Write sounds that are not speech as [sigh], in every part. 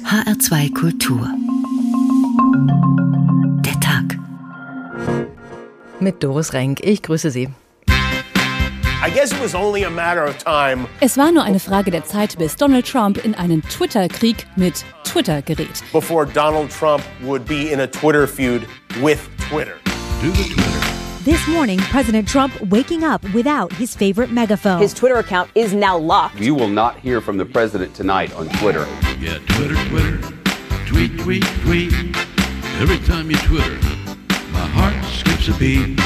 HR2 Kultur. Der Tag. Mit Doris Renk. Ich grüße Sie. Es war nur eine Frage der Zeit, bis Donald Trump in einen Twitter-Krieg mit Twitter gerät. Before Donald Trump would be in a Twitter feud with Twitter. Do the Twitter. This morning, President Trump waking up without his favorite megaphone. His Twitter account is now locked. You will not hear from the president tonight on Twitter. Yeah, Twitter, Twitter. Tweet, tweet, tweet. Every time you Twitter, my heart skips a beat.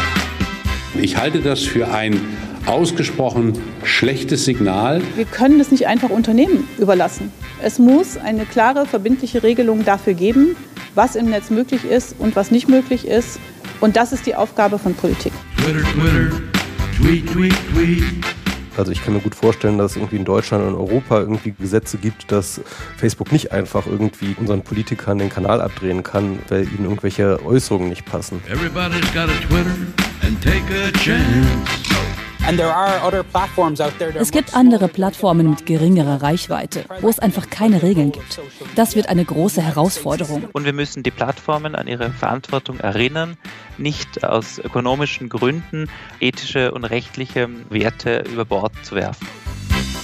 Ich halte das für ein ausgesprochen schlechtes Signal. Wir können das nicht einfach Unternehmen überlassen. Es muss eine klare, verbindliche Regelung dafür geben, was im Netz möglich ist und was nicht möglich ist. Und das ist die Aufgabe von Politik. Twitter, Twitter. Tweet, tweet, tweet. Also ich kann mir gut vorstellen, dass es irgendwie in Deutschland und Europa irgendwie Gesetze gibt, dass Facebook nicht einfach irgendwie unseren Politikern den Kanal abdrehen kann, weil ihnen irgendwelche Äußerungen nicht passen. Everybody's got a Twitter and take a chance. Es gibt andere Plattformen mit geringerer Reichweite, wo es einfach keine Regeln gibt. Das wird eine große Herausforderung. Und wir müssen die Plattformen an ihre Verantwortung erinnern, nicht aus ökonomischen Gründen ethische und rechtliche Werte über Bord zu werfen.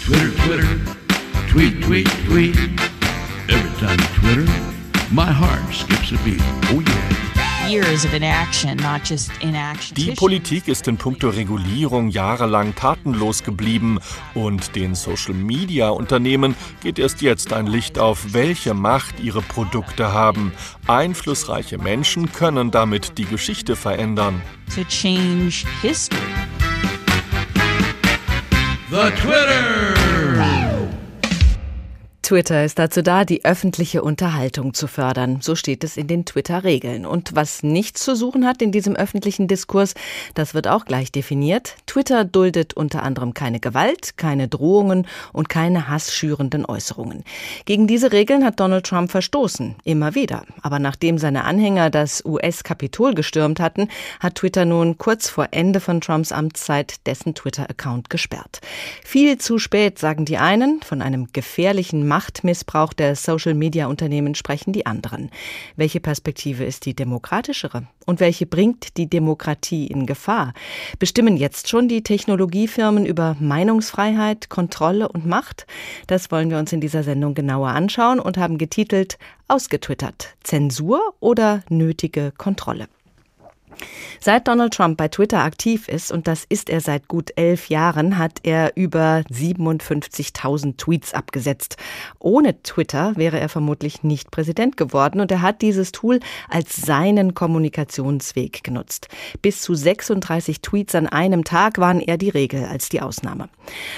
Twitter, Twitter. Tweet, tweet, tweet. Every time Twitter, my heart skips a beat. Oh yeah. Die Politik ist in puncto Regulierung jahrelang tatenlos geblieben und den Social-Media-Unternehmen geht erst jetzt ein Licht auf, welche Macht ihre Produkte haben. Einflussreiche Menschen können damit die Geschichte verändern. To change history. The Twitter. Twitter ist dazu da, die öffentliche Unterhaltung zu fördern. So steht es in den Twitter-Regeln. Und was nichts zu suchen hat in diesem öffentlichen Diskurs, das wird auch gleich definiert. Twitter duldet unter anderem keine Gewalt, keine Drohungen und keine hassschürenden Äußerungen. Gegen diese Regeln hat Donald Trump verstoßen. Immer wieder. Aber nachdem seine Anhänger das US-Kapitol gestürmt hatten, hat Twitter nun kurz vor Ende von Trumps Amtszeit dessen Twitter-Account gesperrt. Viel zu spät, sagen die einen, von einem gefährlichen Machtmissbrauch der Social-Media-Unternehmen sprechen die anderen. Welche Perspektive ist die demokratischere? Und welche bringt die Demokratie in Gefahr? Bestimmen jetzt schon die Technologiefirmen über Meinungsfreiheit, Kontrolle und Macht? Das wollen wir uns in dieser Sendung genauer anschauen und haben getitelt Ausgetwittert. Zensur oder nötige Kontrolle? Seit Donald Trump bei Twitter aktiv ist, und das ist er seit gut elf Jahren, hat er über 57.000 Tweets abgesetzt. Ohne Twitter wäre er vermutlich nicht Präsident geworden und er hat dieses Tool als seinen Kommunikationsweg genutzt. Bis zu 36 Tweets an einem Tag waren eher die Regel als die Ausnahme.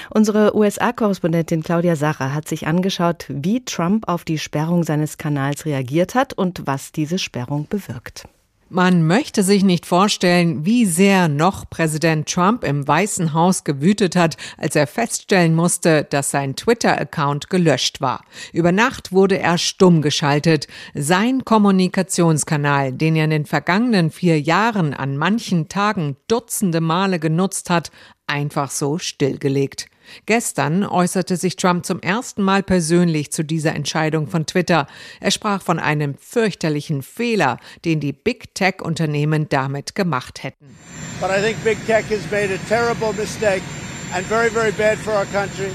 Unsere USA-Korrespondentin Claudia Sacher hat sich angeschaut, wie Trump auf die Sperrung seines Kanals reagiert hat und was diese Sperrung bewirkt. Man möchte sich nicht vorstellen, wie sehr noch Präsident Trump im Weißen Haus gewütet hat, als er feststellen musste, dass sein Twitter-Account gelöscht war. Über Nacht wurde er stumm geschaltet. Sein Kommunikationskanal, den er in den vergangenen vier Jahren an manchen Tagen dutzende Male genutzt hat, einfach so stillgelegt. Gestern äußerte sich Trump zum ersten Mal persönlich zu dieser Entscheidung von Twitter. Er sprach von einem fürchterlichen Fehler, den die Big Tech Unternehmen damit gemacht hätten. But I think Big Tech has made a terrible mistake and very very bad for our country.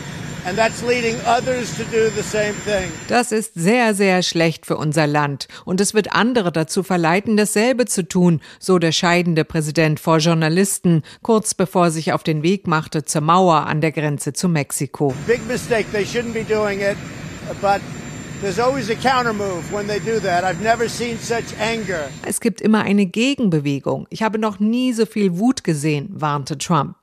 Das ist sehr, sehr schlecht für unser Land und es wird andere dazu verleiten, dasselbe zu tun, so der scheidende Präsident vor Journalisten, kurz bevor er sich auf den Weg machte zur Mauer an der Grenze zu Mexiko. Big mistake, they shouldn't be doing it, but es gibt immer eine Gegenbewegung. Ich habe noch nie so viel Wut gesehen, warnte Trump.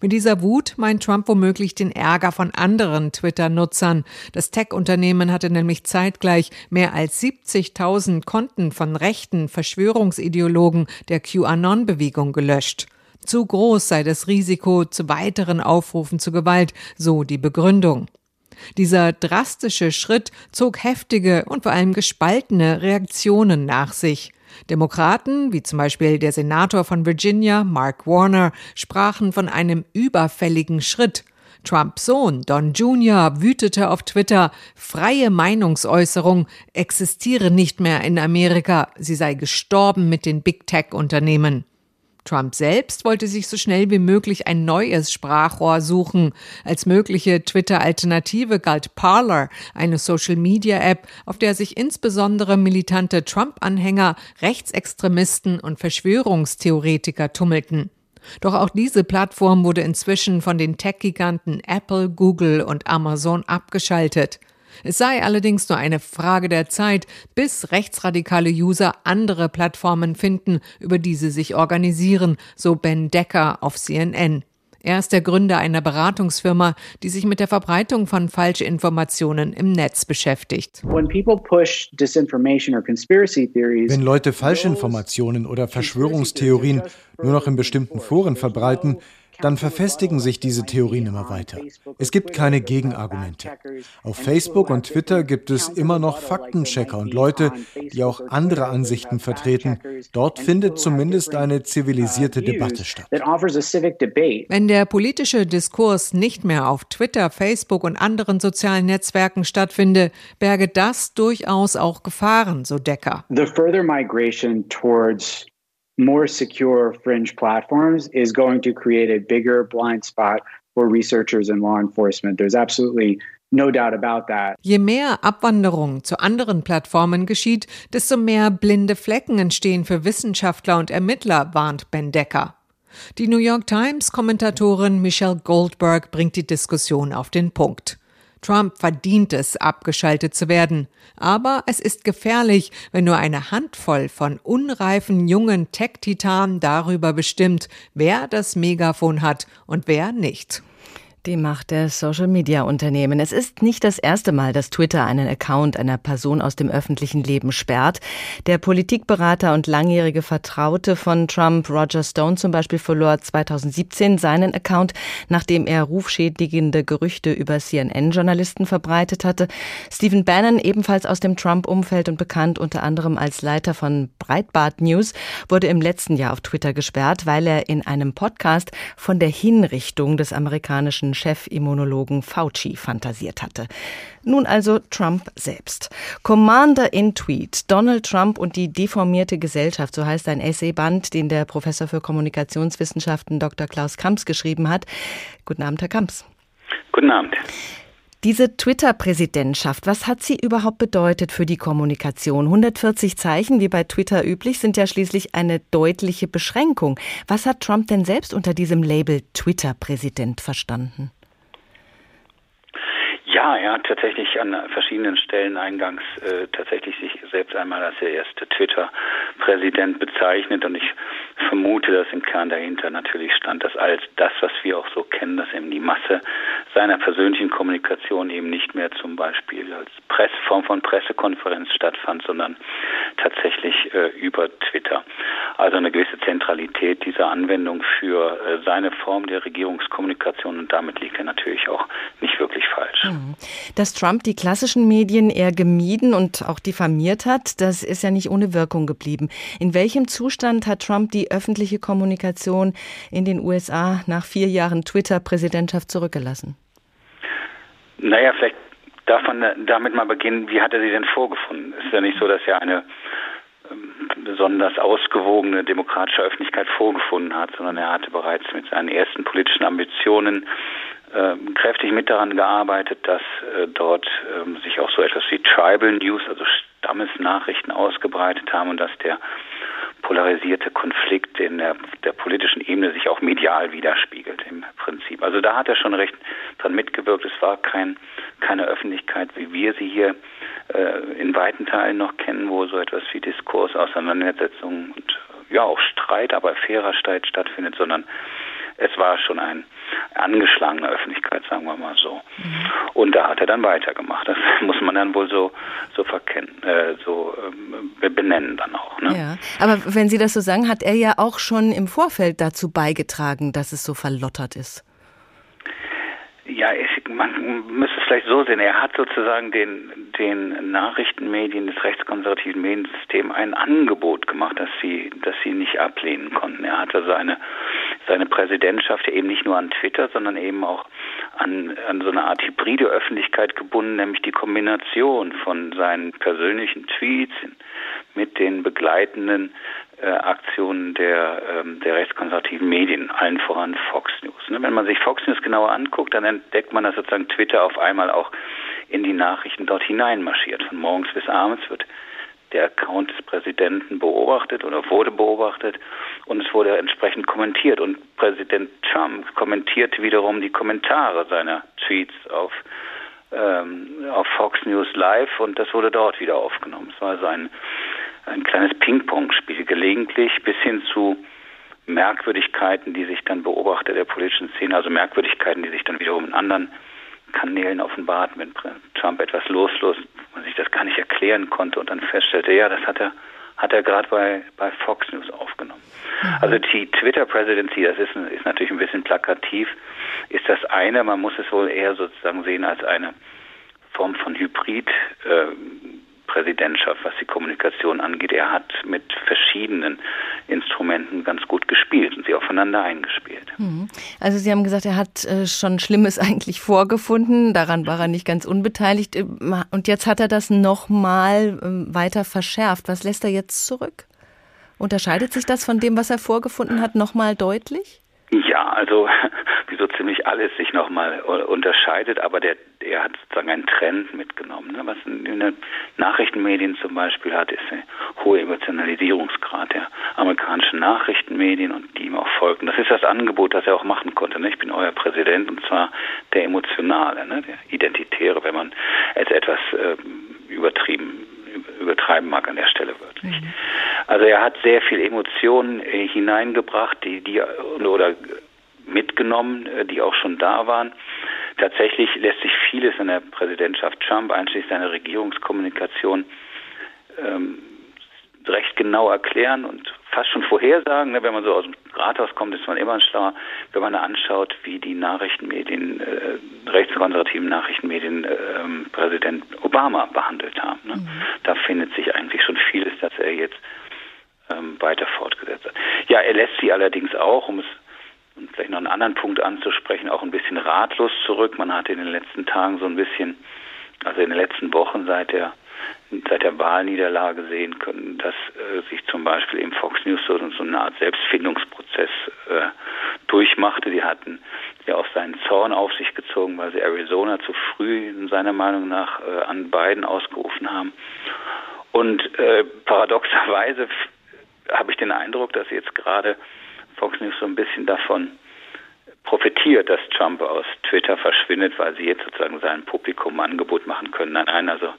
Mit dieser Wut meint Trump womöglich den Ärger von anderen Twitter-Nutzern. Das Tech-Unternehmen hatte nämlich zeitgleich mehr als 70.000 Konten von rechten Verschwörungsideologen der QAnon-Bewegung gelöscht. Zu groß sei das Risiko zu weiteren Aufrufen zu Gewalt, so die Begründung. Dieser drastische Schritt zog heftige und vor allem gespaltene Reaktionen nach sich. Demokraten, wie zum Beispiel der Senator von Virginia, Mark Warner, sprachen von einem überfälligen Schritt. Trumps Sohn Don Jr. wütete auf Twitter, freie Meinungsäußerung existiere nicht mehr in Amerika, sie sei gestorben mit den Big Tech-Unternehmen. Trump selbst wollte sich so schnell wie möglich ein neues Sprachrohr suchen. Als mögliche Twitter-Alternative galt Parler, eine Social-Media-App, auf der sich insbesondere militante Trump-Anhänger, Rechtsextremisten und Verschwörungstheoretiker tummelten. Doch auch diese Plattform wurde inzwischen von den Tech-Giganten Apple, Google und Amazon abgeschaltet. Es sei allerdings nur eine Frage der Zeit, bis rechtsradikale User andere Plattformen finden, über die sie sich organisieren, so Ben Decker auf CNN. Er ist der Gründer einer Beratungsfirma, die sich mit der Verbreitung von Falschinformationen im Netz beschäftigt. Wenn Leute Falschinformationen oder Verschwörungstheorien nur noch in bestimmten Foren verbreiten, dann verfestigen sich diese Theorien immer weiter. Es gibt keine Gegenargumente. Auf Facebook und Twitter gibt es immer noch Faktenchecker und Leute, die auch andere Ansichten vertreten. Dort findet zumindest eine zivilisierte Debatte statt. Wenn der politische Diskurs nicht mehr auf Twitter, Facebook und anderen sozialen Netzwerken stattfinde, berge das durchaus auch Gefahren, so Decker. The further migration towards more secure fringe platforms is going to create a bigger blind spot for researchers and law enforcement. There's absolutely No doubt about that. Je mehr Abwanderung zu anderen Plattformen geschieht, desto mehr blinde Flecken entstehen für Wissenschaftler und Ermittler, warnt Ben Decker. Die New York Times Kommentatorin Michelle Goldberg bringt die Diskussion auf den Punkt. Trump verdient es, abgeschaltet zu werden. Aber es ist gefährlich, wenn nur eine Handvoll von unreifen jungen Tech-Titanen darüber bestimmt, wer das Megafon hat und wer nicht. Die Macht der Social-Media-Unternehmen. Es ist nicht das erste Mal, dass Twitter einen Account einer Person aus dem öffentlichen Leben sperrt. Der Politikberater und langjährige Vertraute von Trump, Roger Stone zum Beispiel, verlor 2017 seinen Account, nachdem er rufschädigende Gerüchte über CNN-Journalisten verbreitet hatte. Stephen Bannon, ebenfalls aus dem Trump-Umfeld und bekannt unter anderem als Leiter von Breitbart News, wurde im letzten Jahr auf Twitter gesperrt, weil er in einem Podcast von der Hinrichtung des amerikanischen amerikanischen Chefimmunologen Fauci fantasiert hatte. Nun also Trump selbst. Commander in Tweet, Donald Trump und die deformierte Gesellschaft, so heißt ein Essayband, den der Professor für Kommunikationswissenschaften Dr. Klaus Kamps geschrieben hat. Guten Abend, Herr Kamps. Guten Abend. Diese Twitter-Präsidentschaft, was hat sie überhaupt bedeutet für die Kommunikation? 140 Zeichen, wie bei Twitter üblich, sind ja schließlich eine deutliche Beschränkung. Was hat Trump denn selbst unter diesem Label Twitter-Präsident verstanden? Ja, er hat tatsächlich an verschiedenen Stellen eingangs äh, tatsächlich sich selbst einmal als der erste Twitter-Präsident bezeichnet und ich vermute, dass im Kern dahinter natürlich stand, dass all das, was wir auch so kennen, dass eben die Masse seiner persönlichen Kommunikation eben nicht mehr zum Beispiel als Press, Form von Pressekonferenz stattfand, sondern tatsächlich äh, über Twitter. Also eine gewisse Zentralität dieser Anwendung für äh, seine Form der Regierungskommunikation und damit liegt er natürlich auch nicht wirklich falsch. Mhm. Dass Trump die klassischen Medien eher gemieden und auch diffamiert hat, das ist ja nicht ohne Wirkung geblieben. In welchem Zustand hat Trump die öffentliche Kommunikation in den USA nach vier Jahren Twitter-Präsidentschaft zurückgelassen? Naja, vielleicht darf man damit mal beginnen, wie hat er sie denn vorgefunden? Es ist ja nicht so, dass er eine ähm, besonders ausgewogene demokratische Öffentlichkeit vorgefunden hat, sondern er hatte bereits mit seinen ersten politischen Ambitionen äh, kräftig mit daran gearbeitet, dass äh, dort äh, sich auch so etwas wie Tribal News, also Stammesnachrichten ausgebreitet haben und dass der polarisierte Konflikt in der, der politischen Ebene sich auch medial widerspiegelt im Prinzip. Also da hat er schon recht dran mitgewirkt. Es war kein, keine Öffentlichkeit, wie wir sie hier äh, in weiten Teilen noch kennen, wo so etwas wie Diskurs, Auseinandersetzung und ja auch Streit, aber fairer Streit stattfindet, sondern es war schon ein angeschlagene Öffentlichkeit, sagen wir mal so. Mhm. Und da hat er dann weitergemacht. Das [laughs] muss man dann wohl so so verkennen, äh, so äh, benennen dann auch. Ne? Ja, aber wenn Sie das so sagen, hat er ja auch schon im Vorfeld dazu beigetragen, dass es so verlottert ist. Ja, ich, man müsste es vielleicht so sehen. Er hat sozusagen den, den Nachrichtenmedien des rechtskonservativen Mediensystems ein Angebot gemacht, dass sie, dass sie nicht ablehnen konnten. Er hatte seine, seine Präsidentschaft eben nicht nur an Twitter, sondern eben auch an, an so eine Art hybride Öffentlichkeit gebunden, nämlich die Kombination von seinen persönlichen Tweets mit den begleitenden Aktionen der, ähm, der rechtskonservativen Medien, allen voran Fox News. Ne? Wenn man sich Fox News genauer anguckt, dann entdeckt man, dass sozusagen Twitter auf einmal auch in die Nachrichten dort hineinmarschiert. Von morgens bis abends wird der Account des Präsidenten beobachtet oder wurde beobachtet und es wurde entsprechend kommentiert. Und Präsident Trump kommentierte wiederum die Kommentare seiner Tweets auf, ähm, auf Fox News Live und das wurde dort wieder aufgenommen. Es war sein ein kleines Ping-Pong-Spiel, gelegentlich bis hin zu Merkwürdigkeiten, die sich dann Beobachter der politischen Szene, also Merkwürdigkeiten, die sich dann wiederum in anderen Kanälen offenbart, wenn Trump etwas loslos, man sich das gar nicht erklären konnte und dann feststellte, ja, das hat er hat er gerade bei, bei Fox News aufgenommen. Mhm. Also die Twitter-Presidency, das ist, ist natürlich ein bisschen plakativ, ist das eine, man muss es wohl eher sozusagen sehen als eine Form von Hybrid, äh, Präsidentschaft, was die Kommunikation angeht. Er hat mit verschiedenen Instrumenten ganz gut gespielt und sie aufeinander eingespielt. Mhm. Also Sie haben gesagt, er hat äh, schon Schlimmes [laughs] eigentlich vorgefunden. Daran war er nicht ganz unbeteiligt. Äh, und jetzt hat er das nochmal ähm, weiter verschärft. Was lässt er jetzt zurück? Unterscheidet sich das von dem, was er vorgefunden hat, nochmal deutlich? Ja, also [laughs] wie so ziemlich alles sich nochmal unterscheidet, aber der, er hat sozusagen einen Trend mitgenommen. Ne? Was in den Nachrichtenmedien zum Beispiel hat, ist der hohe Emotionalisierungsgrad der amerikanischen Nachrichtenmedien und die ihm auch folgen. Das ist das Angebot, das er auch machen konnte. Ne? Ich bin euer Präsident und zwar der Emotionale, ne? der Identitäre, wenn man es etwas äh, übertrieben übertreiben mag an der Stelle wirklich. Mhm. Also er hat sehr viel Emotionen äh, hineingebracht, die, die oder mitgenommen, äh, die auch schon da waren. Tatsächlich lässt sich vieles in der Präsidentschaft Trump, einschließlich seiner Regierungskommunikation, ähm, recht genau erklären und fast schon vorhersagen. Ne? Wenn man so aus dem Rathaus kommt, ist man immer schlauer. Wenn man anschaut, wie die Nachrichtenmedien, äh, rechtskonservativen Nachrichtenmedien äh, Präsident Obama behandelt haben. Ne? Mhm. Da findet sich eigentlich schon vieles, das er jetzt ähm, weiter fortgesetzt hat. Ja, er lässt sie allerdings auch, um es vielleicht noch einen anderen Punkt anzusprechen, auch ein bisschen ratlos zurück. Man hat in den letzten Tagen so ein bisschen, also in den letzten Wochen seit der seit der Wahlniederlage sehen können, dass äh, sich zum Beispiel im Fox News so, so eine Art Selbstfindungsprozess äh, durchmachte. Die hatten ja auch seinen Zorn auf sich gezogen, weil sie Arizona zu früh in seiner Meinung nach äh, an Biden ausgerufen haben. Und äh, [laughs] paradoxerweise habe ich den Eindruck, dass jetzt gerade Fox News so ein bisschen davon profitiert, dass Trump aus Twitter verschwindet, weil sie jetzt sozusagen sein Publikum ein Angebot machen können. Nein, nein, also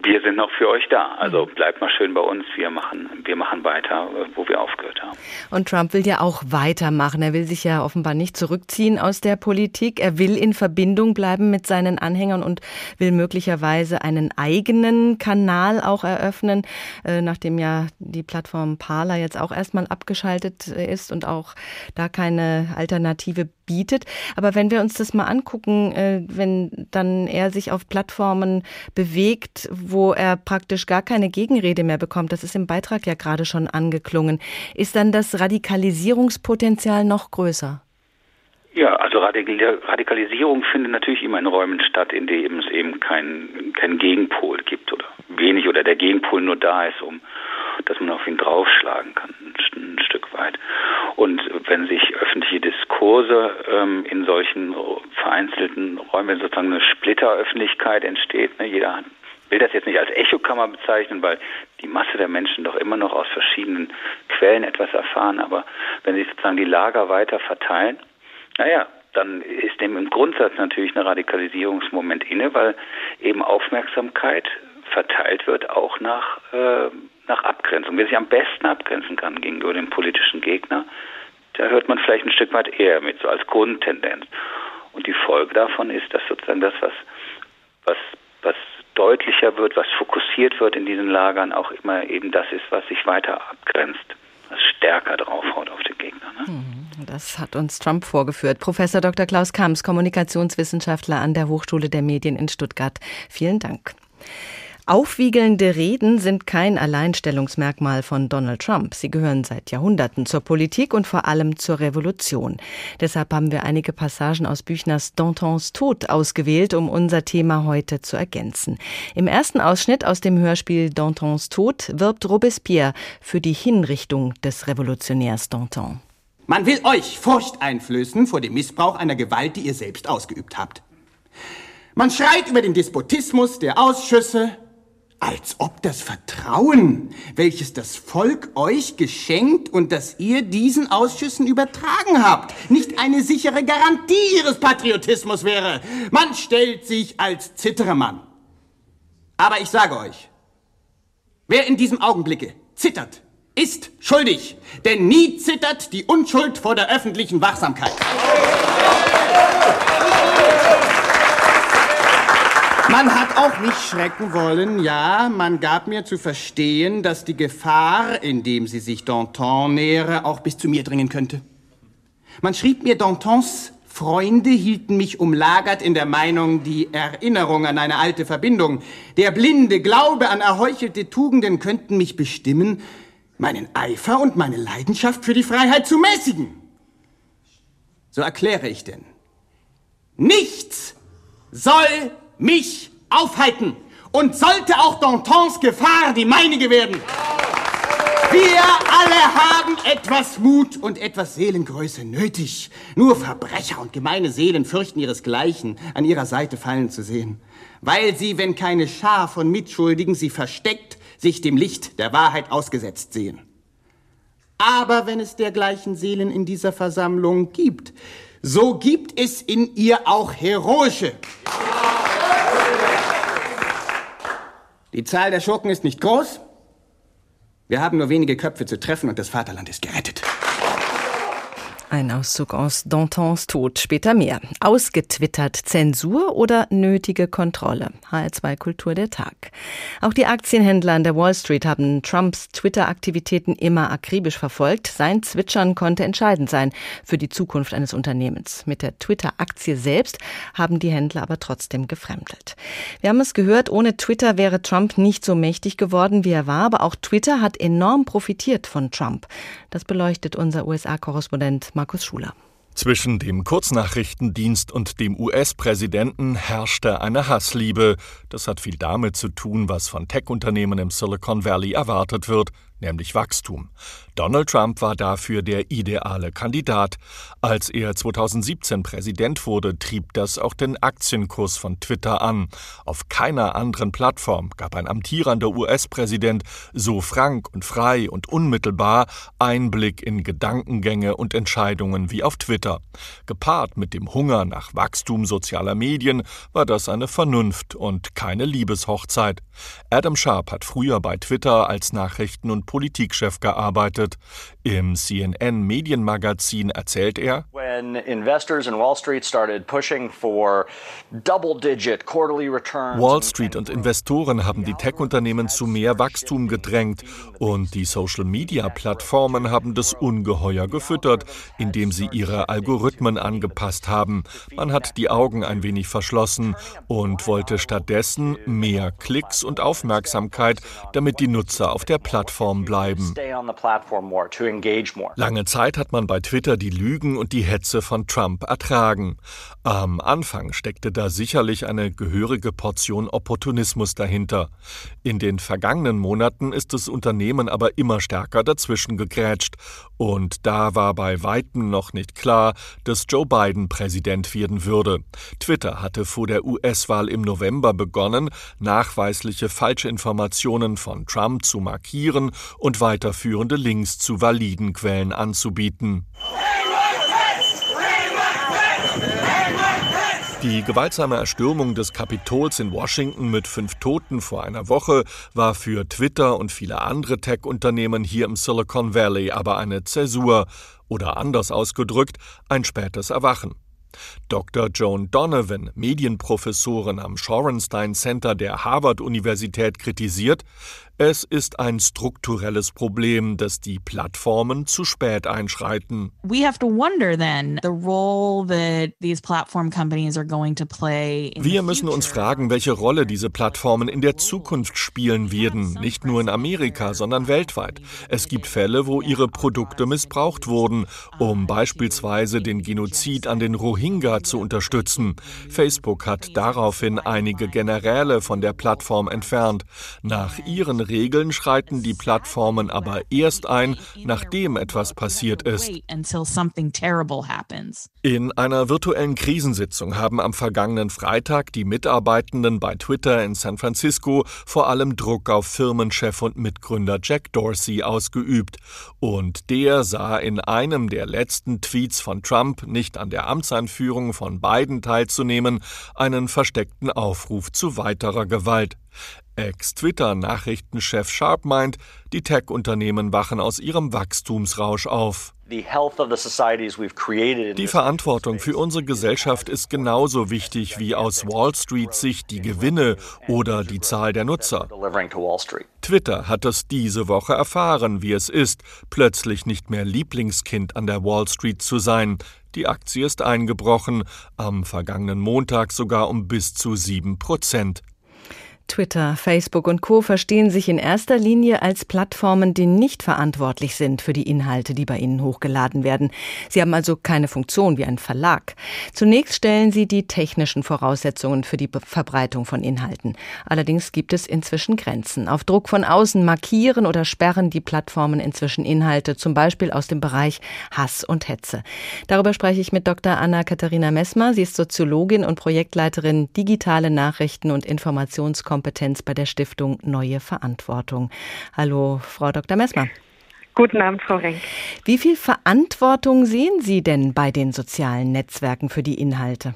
wir sind noch für euch da. Also mhm. bleibt mal schön bei uns. Wir machen, wir machen weiter, wo wir aufgehört haben. Und Trump will ja auch weitermachen. Er will sich ja offenbar nicht zurückziehen aus der Politik. Er will in Verbindung bleiben mit seinen Anhängern und will möglicherweise einen eigenen Kanal auch eröffnen, äh, nachdem ja die Plattform Parler jetzt auch erstmal abgeschaltet ist und auch da keine Alternative bietet. Aber wenn wir uns das mal angucken, äh, wenn dann er sich auf Plattformen bewegt, wo er praktisch gar keine Gegenrede mehr bekommt, das ist im Beitrag ja gerade schon angeklungen, ist dann das Radikalisierungspotenzial noch größer? Ja, also Radikalisierung findet natürlich immer in Räumen statt, in denen es eben keinen kein Gegenpol gibt oder wenig oder der Gegenpol nur da ist, um dass man auf ihn draufschlagen kann, ein, Stück weit. Und wenn sich öffentliche Diskurse ähm, in solchen vereinzelten Räumen, wenn sozusagen eine Splitteröffentlichkeit entsteht, ne, jeder will das jetzt nicht als Echokammer bezeichnen, weil die Masse der Menschen doch immer noch aus verschiedenen Quellen etwas erfahren, aber wenn sich sozusagen die Lager weiter verteilen, naja, dann ist dem im Grundsatz natürlich ein Radikalisierungsmoment inne, weil eben Aufmerksamkeit verteilt wird auch nach äh, nach Abgrenzung. Wer sich am besten abgrenzen kann gegenüber dem politischen Gegner, da hört man vielleicht ein Stück weit eher mit, so als Grundtendenz. Und die Folge davon ist, dass sozusagen das, was, was, was deutlicher wird, was fokussiert wird in diesen Lagern, auch immer eben das ist, was sich weiter abgrenzt stärker draufhaut auf den Gegner. Ne? Mhm, das hat uns Trump vorgeführt. Professor Dr. Klaus Kamps, Kommunikationswissenschaftler an der Hochschule der Medien in Stuttgart. Vielen Dank. Aufwiegelnde Reden sind kein Alleinstellungsmerkmal von Donald Trump. Sie gehören seit Jahrhunderten zur Politik und vor allem zur Revolution. Deshalb haben wir einige Passagen aus Büchners Dantons Tod ausgewählt, um unser Thema heute zu ergänzen. Im ersten Ausschnitt aus dem Hörspiel Dantons Tod wirbt Robespierre für die Hinrichtung des Revolutionärs Danton. Man will euch Furcht einflößen vor dem Missbrauch einer Gewalt, die ihr selbst ausgeübt habt. Man schreit über den Despotismus der Ausschüsse, als ob das Vertrauen, welches das Volk euch geschenkt und das ihr diesen Ausschüssen übertragen habt, nicht eine sichere Garantie ihres Patriotismus wäre. Man stellt sich als Zittermann. Aber ich sage euch, wer in diesem Augenblicke zittert, ist schuldig, denn nie zittert die Unschuld vor der öffentlichen Wachsamkeit. Man hat auch nicht schrecken wollen, ja, man gab mir zu verstehen, dass die Gefahr, indem sie sich Danton nähere, auch bis zu mir dringen könnte. Man schrieb mir, Dantons Freunde hielten mich umlagert in der Meinung, die Erinnerung an eine alte Verbindung, der blinde Glaube an erheuchelte Tugenden könnten mich bestimmen, meinen Eifer und meine Leidenschaft für die Freiheit zu mäßigen. So erkläre ich denn. Nichts soll mich aufhalten. Und sollte auch Dantons Gefahr die meinige werden. Wir alle haben etwas Mut und etwas Seelengröße nötig. Nur Verbrecher und gemeine Seelen fürchten ihresgleichen an ihrer Seite fallen zu sehen. Weil sie, wenn keine Schar von Mitschuldigen sie versteckt, sich dem Licht der Wahrheit ausgesetzt sehen. Aber wenn es dergleichen Seelen in dieser Versammlung gibt, so gibt es in ihr auch heroische. Die Zahl der Schurken ist nicht groß. Wir haben nur wenige Köpfe zu treffen und das Vaterland ist gerettet. Ein Auszug aus Dantons Tod, später mehr. Ausgetwittert Zensur oder nötige Kontrolle? HR2 Kultur der Tag. Auch die Aktienhändler an der Wall Street haben Trumps Twitter-Aktivitäten immer akribisch verfolgt. Sein Zwitschern konnte entscheidend sein für die Zukunft eines Unternehmens. Mit der Twitter-Aktie selbst haben die Händler aber trotzdem gefremdelt. Wir haben es gehört, ohne Twitter wäre Trump nicht so mächtig geworden, wie er war, aber auch Twitter hat enorm profitiert von Trump. Das beleuchtet unser USA-Korrespondent Markus Schuler. Zwischen dem Kurznachrichtendienst und dem US-Präsidenten herrschte eine Hassliebe. Das hat viel damit zu tun, was von Tech-Unternehmen im Silicon Valley erwartet wird, nämlich Wachstum. Donald Trump war dafür der ideale Kandidat. Als er 2017 Präsident wurde, trieb das auch den Aktienkurs von Twitter an. Auf keiner anderen Plattform gab ein amtierender US-Präsident so frank und frei und unmittelbar Einblick in Gedankengänge und Entscheidungen wie auf Twitter. Gepaart mit dem Hunger nach Wachstum sozialer Medien war das eine Vernunft und keine Liebeshochzeit. Adam Sharp hat früher bei Twitter als Nachrichten- und Politikchef gearbeitet. Im CNN Medienmagazin erzählt er, Wall Street und Investoren haben die Tech-Unternehmen zu mehr Wachstum gedrängt und die Social-Media-Plattformen haben das ungeheuer gefüttert, indem sie ihre Algorithmen angepasst haben. Man hat die Augen ein wenig verschlossen und wollte stattdessen mehr Klicks und Aufmerksamkeit, damit die Nutzer auf der Plattform bleiben. Lange Zeit hat man bei Twitter die Lügen und die Hetze von Trump ertragen. Am Anfang steckte da sicherlich eine gehörige Portion Opportunismus dahinter. In den vergangenen Monaten ist das Unternehmen aber immer stärker dazwischen gegrätscht. Und da war bei weitem noch nicht klar, dass Joe Biden Präsident werden würde. Twitter hatte vor der US-Wahl im November begonnen, nachweisliche Falschinformationen von Trump zu markieren und weiterführende Links zu validen Quellen anzubieten. Die gewaltsame Erstürmung des Kapitols in Washington mit fünf Toten vor einer Woche war für Twitter und viele andere Tech-Unternehmen hier im Silicon Valley aber eine Zäsur oder anders ausgedrückt ein spätes Erwachen. Dr. Joan Donovan, Medienprofessorin am Shorenstein Center der Harvard-Universität, kritisiert, es ist ein strukturelles Problem, dass die Plattformen zu spät einschreiten. We have to wonder then the role that these platform companies are going to play. Wir müssen uns fragen, welche Rolle diese Plattformen in der Zukunft spielen werden, nicht nur in Amerika, sondern weltweit. Es gibt Fälle, wo ihre Produkte missbraucht wurden, um beispielsweise den Genozid an den Rohingya zu unterstützen. Facebook hat daraufhin einige Generäle von der Plattform entfernt. Nach ihren Regeln schreiten die Plattformen aber erst ein, nachdem etwas passiert ist. In einer virtuellen Krisensitzung haben am vergangenen Freitag die Mitarbeitenden bei Twitter in San Francisco vor allem Druck auf Firmenchef und Mitgründer Jack Dorsey ausgeübt. Und der sah in einem der letzten Tweets von Trump, nicht an der Amtseinführung von Biden teilzunehmen, einen versteckten Aufruf zu weiterer Gewalt. Ex-Twitter-Nachrichtenchef Sharp meint, die Tech-Unternehmen wachen aus ihrem Wachstumsrausch auf. Die Verantwortung für unsere Gesellschaft ist genauso wichtig wie aus Wall Street Sicht die Gewinne oder die Zahl der Nutzer. Twitter hat es diese Woche erfahren, wie es ist, plötzlich nicht mehr Lieblingskind an der Wall Street zu sein. Die Aktie ist eingebrochen, am vergangenen Montag sogar um bis zu sieben Prozent. Twitter, Facebook und Co verstehen sich in erster Linie als Plattformen, die nicht verantwortlich sind für die Inhalte, die bei ihnen hochgeladen werden. Sie haben also keine Funktion wie ein Verlag. Zunächst stellen sie die technischen Voraussetzungen für die Verbreitung von Inhalten. Allerdings gibt es inzwischen Grenzen. Auf Druck von außen markieren oder sperren die Plattformen inzwischen Inhalte, zum Beispiel aus dem Bereich Hass und Hetze. Darüber spreche ich mit Dr. Anna-Katharina Messmer. Sie ist Soziologin und Projektleiterin Digitale Nachrichten und Informationskompetenz Kompetenz bei der Stiftung Neue Verantwortung. Hallo, Frau Dr. Messmer. Guten Abend, Frau Renk. Wie viel Verantwortung sehen Sie denn bei den sozialen Netzwerken für die Inhalte?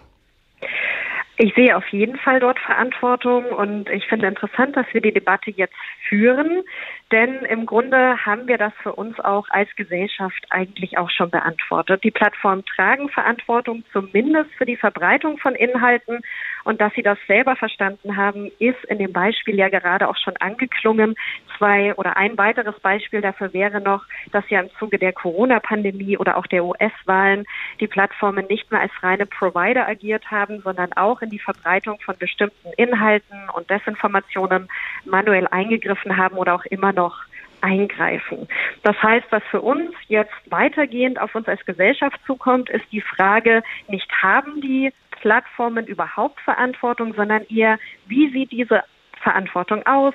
Ich sehe auf jeden Fall dort Verantwortung und ich finde interessant, dass wir die Debatte jetzt führen, denn im Grunde haben wir das für uns auch als Gesellschaft eigentlich auch schon beantwortet. Die Plattformen tragen Verantwortung zumindest für die Verbreitung von Inhalten und dass sie das selber verstanden haben, ist in dem Beispiel ja gerade auch schon angeklungen. Zwei oder ein weiteres Beispiel dafür wäre noch, dass ja im Zuge der Corona-Pandemie oder auch der US-Wahlen die Plattformen nicht mehr als reine Provider agiert haben, sondern auch in die Verbreitung von bestimmten Inhalten und Desinformationen manuell eingegriffen haben oder auch immer noch eingreifen. Das heißt, was für uns jetzt weitergehend auf uns als Gesellschaft zukommt, ist die Frage, nicht haben die Plattformen überhaupt Verantwortung, sondern eher, wie sieht diese Verantwortung aus?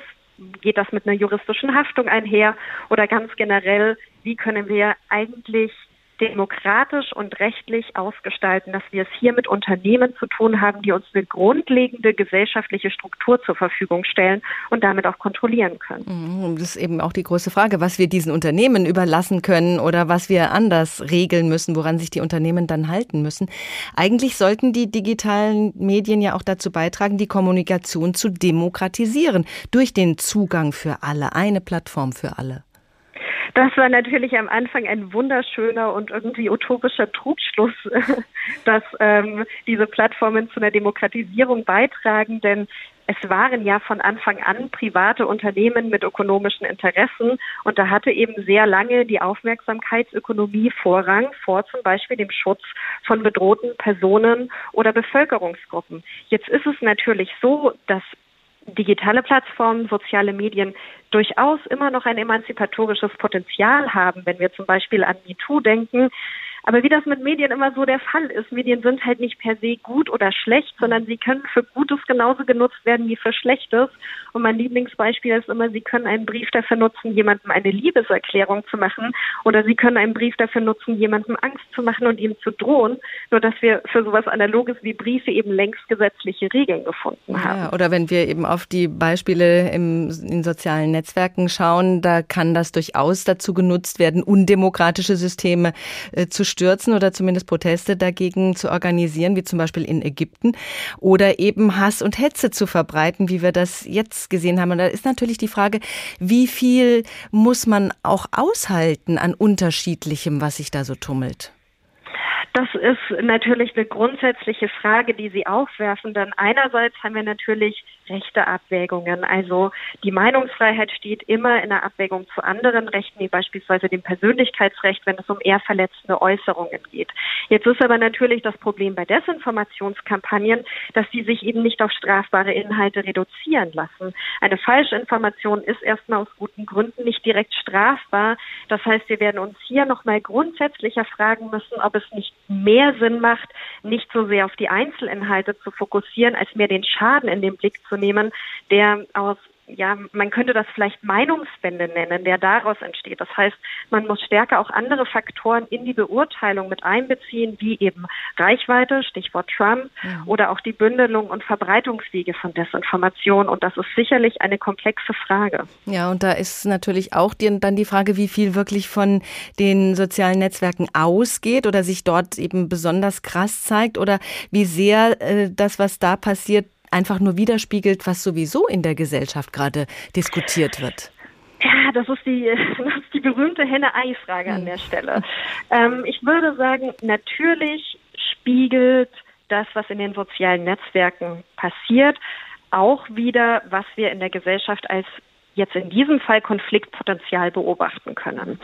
Geht das mit einer juristischen Haftung einher? Oder ganz generell, wie können wir eigentlich demokratisch und rechtlich ausgestalten, dass wir es hier mit Unternehmen zu tun haben, die uns eine grundlegende gesellschaftliche Struktur zur Verfügung stellen und damit auch kontrollieren können. Mhm, das ist eben auch die große Frage, was wir diesen Unternehmen überlassen können oder was wir anders regeln müssen, woran sich die Unternehmen dann halten müssen. Eigentlich sollten die digitalen Medien ja auch dazu beitragen, die Kommunikation zu demokratisieren durch den Zugang für alle, eine Plattform für alle. Das war natürlich am Anfang ein wunderschöner und irgendwie utopischer Trugschluss, [laughs] dass ähm, diese Plattformen zu einer Demokratisierung beitragen, denn es waren ja von Anfang an private Unternehmen mit ökonomischen Interessen und da hatte eben sehr lange die Aufmerksamkeitsökonomie Vorrang vor zum Beispiel dem Schutz von bedrohten Personen oder Bevölkerungsgruppen. Jetzt ist es natürlich so, dass digitale Plattformen, soziale Medien durchaus immer noch ein emanzipatorisches Potenzial haben, wenn wir zum Beispiel an MeToo denken, aber wie das mit Medien immer so der Fall ist, Medien sind halt nicht per se gut oder schlecht, sondern sie können für Gutes genauso genutzt werden wie für Schlechtes. Und mein Lieblingsbeispiel ist immer, sie können einen Brief dafür nutzen, jemandem eine Liebeserklärung zu machen oder sie können einen Brief dafür nutzen, jemandem Angst zu machen und ihm zu drohen. Nur dass wir für sowas Analoges wie Briefe eben längst gesetzliche Regeln gefunden haben. Ja, oder wenn wir eben auf die Beispiele im, in sozialen Netzwerken schauen, da kann das durchaus dazu genutzt werden, undemokratische Systeme äh, zu stürzen oder zumindest Proteste dagegen zu organisieren, wie zum Beispiel in Ägypten, oder eben Hass und Hetze zu verbreiten, wie wir das jetzt gesehen haben. Und da ist natürlich die Frage, wie viel muss man auch aushalten an unterschiedlichem, was sich da so tummelt? Das ist natürlich eine grundsätzliche Frage, die Sie aufwerfen. Denn einerseits haben wir natürlich rechte Abwägungen. Also die Meinungsfreiheit steht immer in der Abwägung zu anderen Rechten, wie beispielsweise dem Persönlichkeitsrecht, wenn es um eher verletzende Äußerungen geht. Jetzt ist aber natürlich das Problem bei Desinformationskampagnen, dass die sich eben nicht auf strafbare Inhalte reduzieren lassen. Eine Falschinformation ist erstmal aus guten Gründen nicht direkt strafbar. Das heißt, wir werden uns hier nochmal grundsätzlicher fragen müssen, ob es nicht mehr Sinn macht, nicht so sehr auf die Einzelinhalte zu fokussieren, als mehr den Schaden in den Blick zu nehmen, der aus ja, man könnte das vielleicht Meinungswende nennen, der daraus entsteht. Das heißt, man muss stärker auch andere Faktoren in die Beurteilung mit einbeziehen, wie eben Reichweite, Stichwort Trump, ja. oder auch die Bündelung und Verbreitungswege von Desinformation. Und das ist sicherlich eine komplexe Frage. Ja, und da ist natürlich auch die, dann die Frage, wie viel wirklich von den sozialen Netzwerken ausgeht oder sich dort eben besonders krass zeigt oder wie sehr äh, das, was da passiert, einfach nur widerspiegelt, was sowieso in der Gesellschaft gerade diskutiert wird? Ja, das ist die, [laughs] das ist die berühmte Henne-Ei-Frage an der Stelle. Ähm, ich würde sagen, natürlich spiegelt das, was in den sozialen Netzwerken passiert, auch wieder, was wir in der Gesellschaft als jetzt in diesem Fall Konfliktpotenzial beobachten können.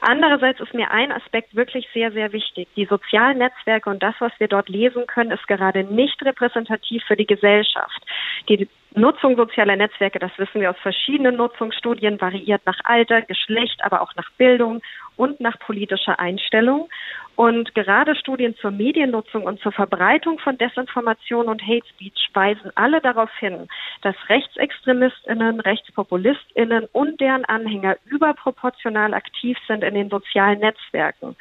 Andererseits ist mir ein Aspekt wirklich sehr, sehr wichtig. Die sozialen Netzwerke und das, was wir dort lesen können, ist gerade nicht repräsentativ für die Gesellschaft. Die Nutzung sozialer Netzwerke, das wissen wir aus verschiedenen Nutzungsstudien, variiert nach Alter, Geschlecht, aber auch nach Bildung und nach politischer Einstellung. Und gerade Studien zur Mediennutzung und zur Verbreitung von Desinformation und Hate Speech weisen alle darauf hin, dass Rechtsextremistinnen, RechtspopulistInnen und deren Anhänger überproportional aktiv sind in den sozialen Netzwerken.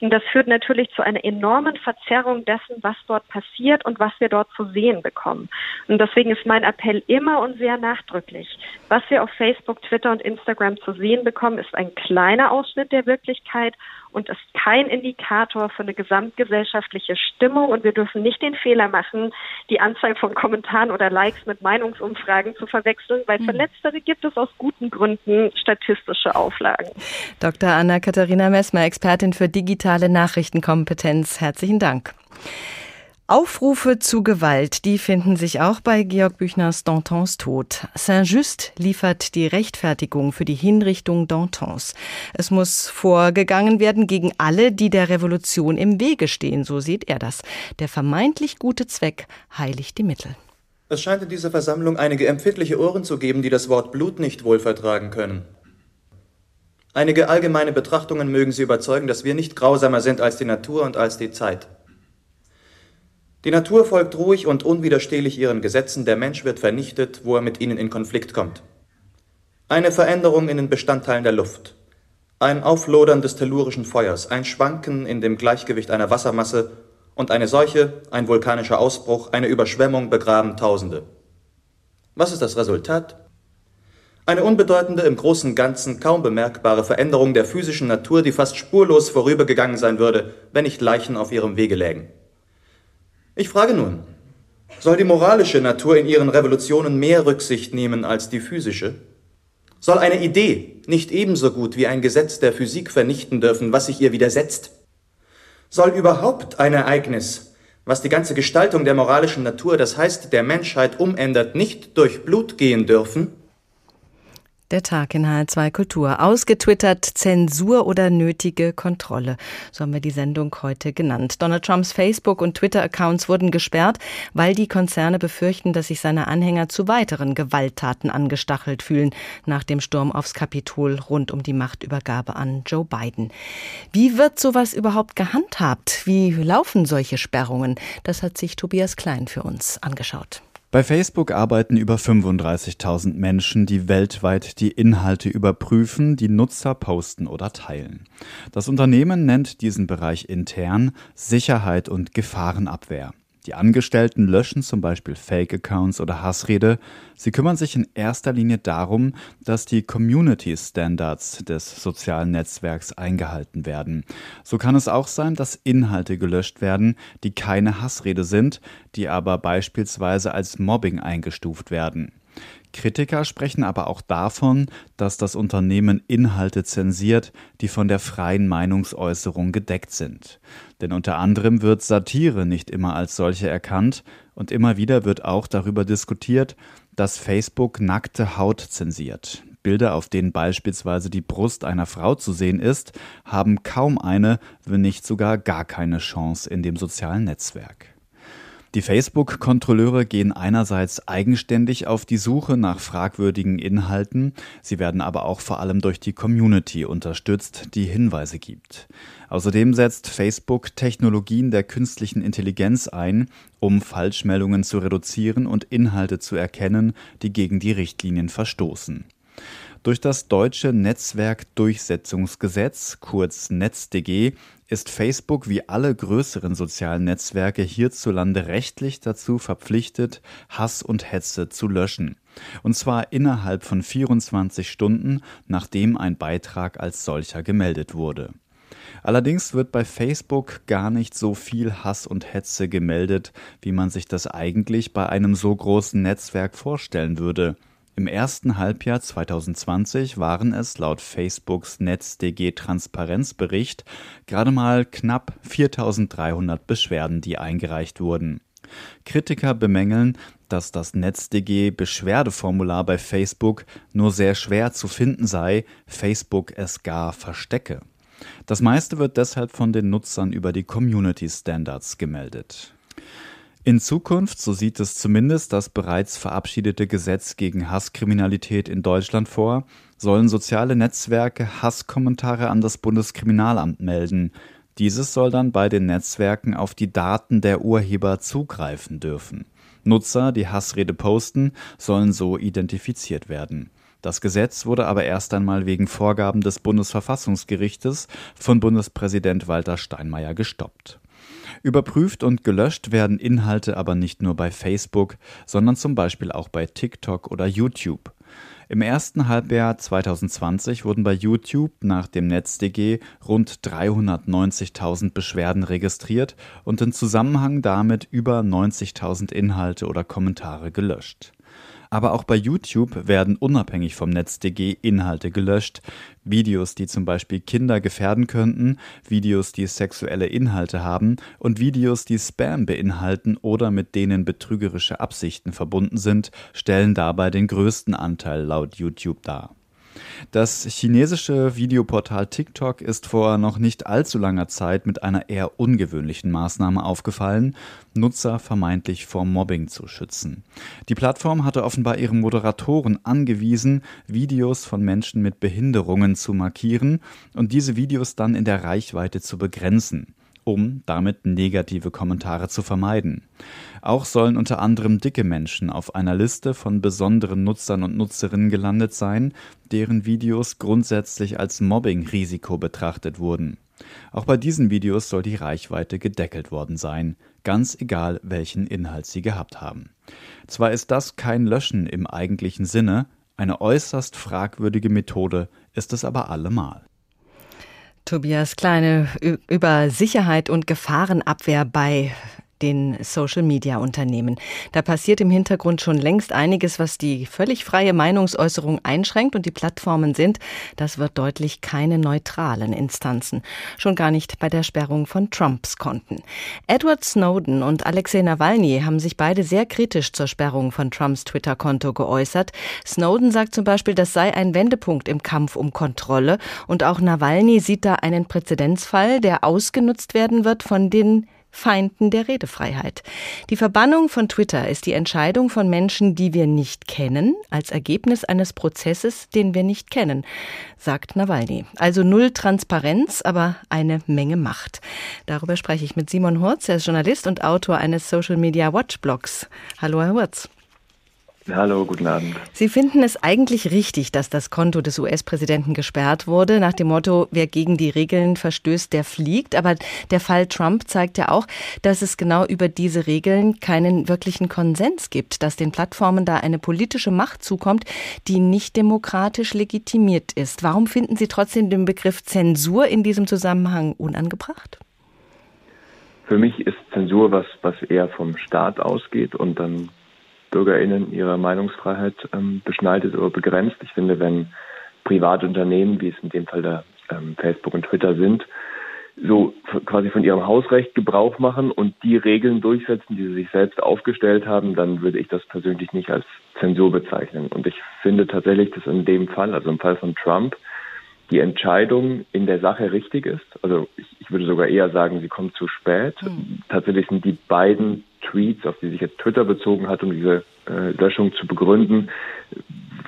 Und das führt natürlich zu einer enormen Verzerrung dessen, was dort passiert und was wir dort zu sehen bekommen. Und deswegen ist mein Appell immer und sehr nachdrücklich. Was wir auf Facebook, Twitter und Instagram zu sehen bekommen, ist ein kleiner Ausschnitt der Wirklichkeit und ist kein Indikator für eine gesamtgesellschaftliche Stimmung. Und wir dürfen nicht den Fehler machen, die Anzahl von Kommentaren oder Likes mit Meinungsumfragen zu verwechseln, weil für hm. letztere gibt es aus guten Gründen statistische Auflagen. Dr. Anna-Katharina Messmer, Expertin für digitale Nachrichtenkompetenz. Herzlichen Dank. Aufrufe zu Gewalt, die finden sich auch bei Georg Büchners Dantons Tod. Saint-Just liefert die Rechtfertigung für die Hinrichtung Dantons. Es muss vorgegangen werden gegen alle, die der Revolution im Wege stehen, so sieht er das. Der vermeintlich gute Zweck heiligt die Mittel. Es scheint in dieser Versammlung einige empfindliche Ohren zu geben, die das Wort Blut nicht wohl vertragen können. Einige allgemeine Betrachtungen mögen Sie überzeugen, dass wir nicht grausamer sind als die Natur und als die Zeit. Die Natur folgt ruhig und unwiderstehlich ihren Gesetzen, der Mensch wird vernichtet, wo er mit ihnen in Konflikt kommt. Eine Veränderung in den Bestandteilen der Luft, ein Auflodern des tellurischen Feuers, ein Schwanken in dem Gleichgewicht einer Wassermasse und eine Seuche, ein vulkanischer Ausbruch, eine Überschwemmung begraben Tausende. Was ist das Resultat? Eine unbedeutende, im großen Ganzen kaum bemerkbare Veränderung der physischen Natur, die fast spurlos vorübergegangen sein würde, wenn nicht Leichen auf ihrem Wege lägen. Ich frage nun, soll die moralische Natur in ihren Revolutionen mehr Rücksicht nehmen als die physische? Soll eine Idee nicht ebenso gut wie ein Gesetz der Physik vernichten dürfen, was sich ihr widersetzt? Soll überhaupt ein Ereignis, was die ganze Gestaltung der moralischen Natur, das heißt der Menschheit umändert, nicht durch Blut gehen dürfen? Der Tag in HR2 Kultur. Ausgetwittert Zensur oder nötige Kontrolle. So haben wir die Sendung heute genannt. Donald Trumps Facebook- und Twitter-Accounts wurden gesperrt, weil die Konzerne befürchten, dass sich seine Anhänger zu weiteren Gewalttaten angestachelt fühlen nach dem Sturm aufs Kapitol rund um die Machtübergabe an Joe Biden. Wie wird sowas überhaupt gehandhabt? Wie laufen solche Sperrungen? Das hat sich Tobias Klein für uns angeschaut. Bei Facebook arbeiten über 35.000 Menschen, die weltweit die Inhalte überprüfen, die Nutzer posten oder teilen. Das Unternehmen nennt diesen Bereich intern Sicherheit und Gefahrenabwehr. Die Angestellten löschen zum Beispiel Fake-Accounts oder Hassrede. Sie kümmern sich in erster Linie darum, dass die Community Standards des sozialen Netzwerks eingehalten werden. So kann es auch sein, dass Inhalte gelöscht werden, die keine Hassrede sind, die aber beispielsweise als Mobbing eingestuft werden. Kritiker sprechen aber auch davon, dass das Unternehmen Inhalte zensiert, die von der freien Meinungsäußerung gedeckt sind. Denn unter anderem wird Satire nicht immer als solche erkannt und immer wieder wird auch darüber diskutiert, dass Facebook nackte Haut zensiert. Bilder, auf denen beispielsweise die Brust einer Frau zu sehen ist, haben kaum eine, wenn nicht sogar gar keine Chance in dem sozialen Netzwerk. Die Facebook-Kontrolleure gehen einerseits eigenständig auf die Suche nach fragwürdigen Inhalten, sie werden aber auch vor allem durch die Community unterstützt, die Hinweise gibt. Außerdem setzt Facebook Technologien der künstlichen Intelligenz ein, um Falschmeldungen zu reduzieren und Inhalte zu erkennen, die gegen die Richtlinien verstoßen. Durch das deutsche Netzwerkdurchsetzungsgesetz, kurz NetzDG, ist Facebook wie alle größeren sozialen Netzwerke hierzulande rechtlich dazu verpflichtet, Hass und Hetze zu löschen. Und zwar innerhalb von 24 Stunden, nachdem ein Beitrag als solcher gemeldet wurde. Allerdings wird bei Facebook gar nicht so viel Hass und Hetze gemeldet, wie man sich das eigentlich bei einem so großen Netzwerk vorstellen würde. Im ersten Halbjahr 2020 waren es laut Facebooks NetzDG Transparenzbericht gerade mal knapp 4300 Beschwerden, die eingereicht wurden. Kritiker bemängeln, dass das NetzDG Beschwerdeformular bei Facebook nur sehr schwer zu finden sei, Facebook es gar verstecke. Das meiste wird deshalb von den Nutzern über die Community Standards gemeldet. In Zukunft, so sieht es zumindest das bereits verabschiedete Gesetz gegen Hasskriminalität in Deutschland vor, sollen soziale Netzwerke Hasskommentare an das Bundeskriminalamt melden. Dieses soll dann bei den Netzwerken auf die Daten der Urheber zugreifen dürfen. Nutzer, die Hassrede posten, sollen so identifiziert werden. Das Gesetz wurde aber erst einmal wegen Vorgaben des Bundesverfassungsgerichtes von Bundespräsident Walter Steinmeier gestoppt. Überprüft und gelöscht werden Inhalte aber nicht nur bei Facebook, sondern zum Beispiel auch bei TikTok oder YouTube. Im ersten Halbjahr 2020 wurden bei YouTube nach dem NetzDG rund 390.000 Beschwerden registriert und in Zusammenhang damit über 90.000 Inhalte oder Kommentare gelöscht. Aber auch bei YouTube werden unabhängig vom NetzDG Inhalte gelöscht. Videos, die zum Beispiel Kinder gefährden könnten, Videos, die sexuelle Inhalte haben und Videos, die Spam beinhalten oder mit denen betrügerische Absichten verbunden sind, stellen dabei den größten Anteil laut YouTube dar. Das chinesische Videoportal TikTok ist vor noch nicht allzu langer Zeit mit einer eher ungewöhnlichen Maßnahme aufgefallen, Nutzer vermeintlich vor Mobbing zu schützen. Die Plattform hatte offenbar ihren Moderatoren angewiesen, Videos von Menschen mit Behinderungen zu markieren und diese Videos dann in der Reichweite zu begrenzen um damit negative Kommentare zu vermeiden. Auch sollen unter anderem dicke Menschen auf einer Liste von besonderen Nutzern und Nutzerinnen gelandet sein, deren Videos grundsätzlich als Mobbing-Risiko betrachtet wurden. Auch bei diesen Videos soll die Reichweite gedeckelt worden sein, ganz egal welchen Inhalt sie gehabt haben. Zwar ist das kein Löschen im eigentlichen Sinne, eine äußerst fragwürdige Methode ist es aber allemal. Tobias Kleine über Sicherheit und Gefahrenabwehr bei den Social-Media-Unternehmen. Da passiert im Hintergrund schon längst einiges, was die völlig freie Meinungsäußerung einschränkt und die Plattformen sind, das wird deutlich keine neutralen Instanzen. Schon gar nicht bei der Sperrung von Trumps Konten. Edward Snowden und Alexei Nawalny haben sich beide sehr kritisch zur Sperrung von Trumps Twitter-Konto geäußert. Snowden sagt zum Beispiel, das sei ein Wendepunkt im Kampf um Kontrolle und auch Nawalny sieht da einen Präzedenzfall, der ausgenutzt werden wird von den Feinden der Redefreiheit. Die Verbannung von Twitter ist die Entscheidung von Menschen, die wir nicht kennen, als Ergebnis eines Prozesses, den wir nicht kennen, sagt Nawalny. Also null Transparenz, aber eine Menge Macht. Darüber spreche ich mit Simon Hurz, er ist Journalist und Autor eines Social Media Watch Blogs. Hallo, Herr Hurz. Hallo, guten Abend. Sie finden es eigentlich richtig, dass das Konto des US-Präsidenten gesperrt wurde, nach dem Motto, wer gegen die Regeln verstößt, der fliegt. Aber der Fall Trump zeigt ja auch, dass es genau über diese Regeln keinen wirklichen Konsens gibt, dass den Plattformen da eine politische Macht zukommt, die nicht demokratisch legitimiert ist. Warum finden Sie trotzdem den Begriff Zensur in diesem Zusammenhang unangebracht? Für mich ist Zensur was, was eher vom Staat ausgeht und dann BürgerInnen ihrer Meinungsfreiheit ähm, beschneidet oder begrenzt. Ich finde, wenn private Unternehmen, wie es in dem Fall der ähm, Facebook und Twitter sind, so quasi von ihrem Hausrecht Gebrauch machen und die Regeln durchsetzen, die sie sich selbst aufgestellt haben, dann würde ich das persönlich nicht als Zensur bezeichnen. Und ich finde tatsächlich, dass in dem Fall, also im Fall von Trump, die Entscheidung in der Sache richtig ist. Also ich, ich würde sogar eher sagen, sie kommt zu spät. Mhm. Tatsächlich sind die beiden Tweets, auf die sich jetzt Twitter bezogen hat, um diese äh, Löschung zu begründen,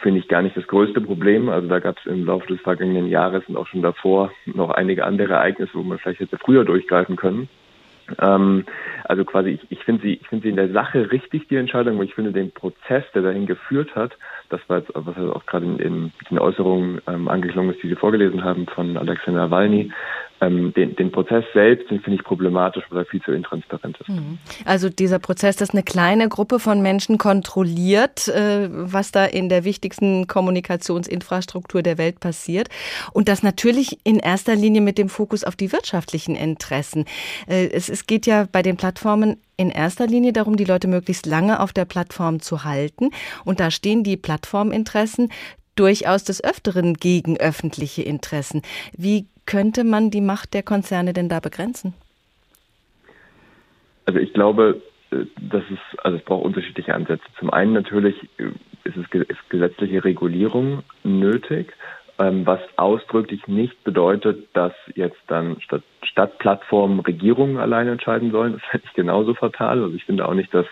finde ich gar nicht das größte Problem. Also da gab es im Laufe des vergangenen Jahres und auch schon davor noch einige andere Ereignisse, wo man vielleicht hätte früher durchgreifen können. Ähm, also quasi, ich, ich finde sie, ich finde sie in der Sache richtig, die Entscheidung, aber ich finde den Prozess, der dahin geführt hat, das war jetzt, was auch gerade in, in den Äußerungen ähm, angeklungen ist, die Sie vorgelesen haben von Alexander Nawalny, ähm, den, den Prozess selbst, finde ich problematisch, weil er viel zu intransparent ist. Mhm. Also dieser Prozess, dass eine kleine Gruppe von Menschen kontrolliert, äh, was da in der wichtigsten Kommunikationsinfrastruktur der Welt passiert. Und das natürlich in erster Linie mit dem Fokus auf die wirtschaftlichen Interessen. Äh, es, es geht ja bei den Plattformen in erster Linie darum, die Leute möglichst lange auf der Plattform zu halten. Und da stehen die Plattforminteressen durchaus des Öfteren gegen öffentliche Interessen. Wie könnte man die Macht der Konzerne denn da begrenzen? Also ich glaube, äh, dass es, also es braucht unterschiedliche Ansätze. Zum einen natürlich äh, ist es ist gesetzliche Regulierung nötig, was ausdrücklich nicht bedeutet, dass jetzt dann statt, statt Plattformen Regierungen alleine entscheiden sollen. [laughs] Das finde ich genauso fatal. Also ich finde auch nicht, dass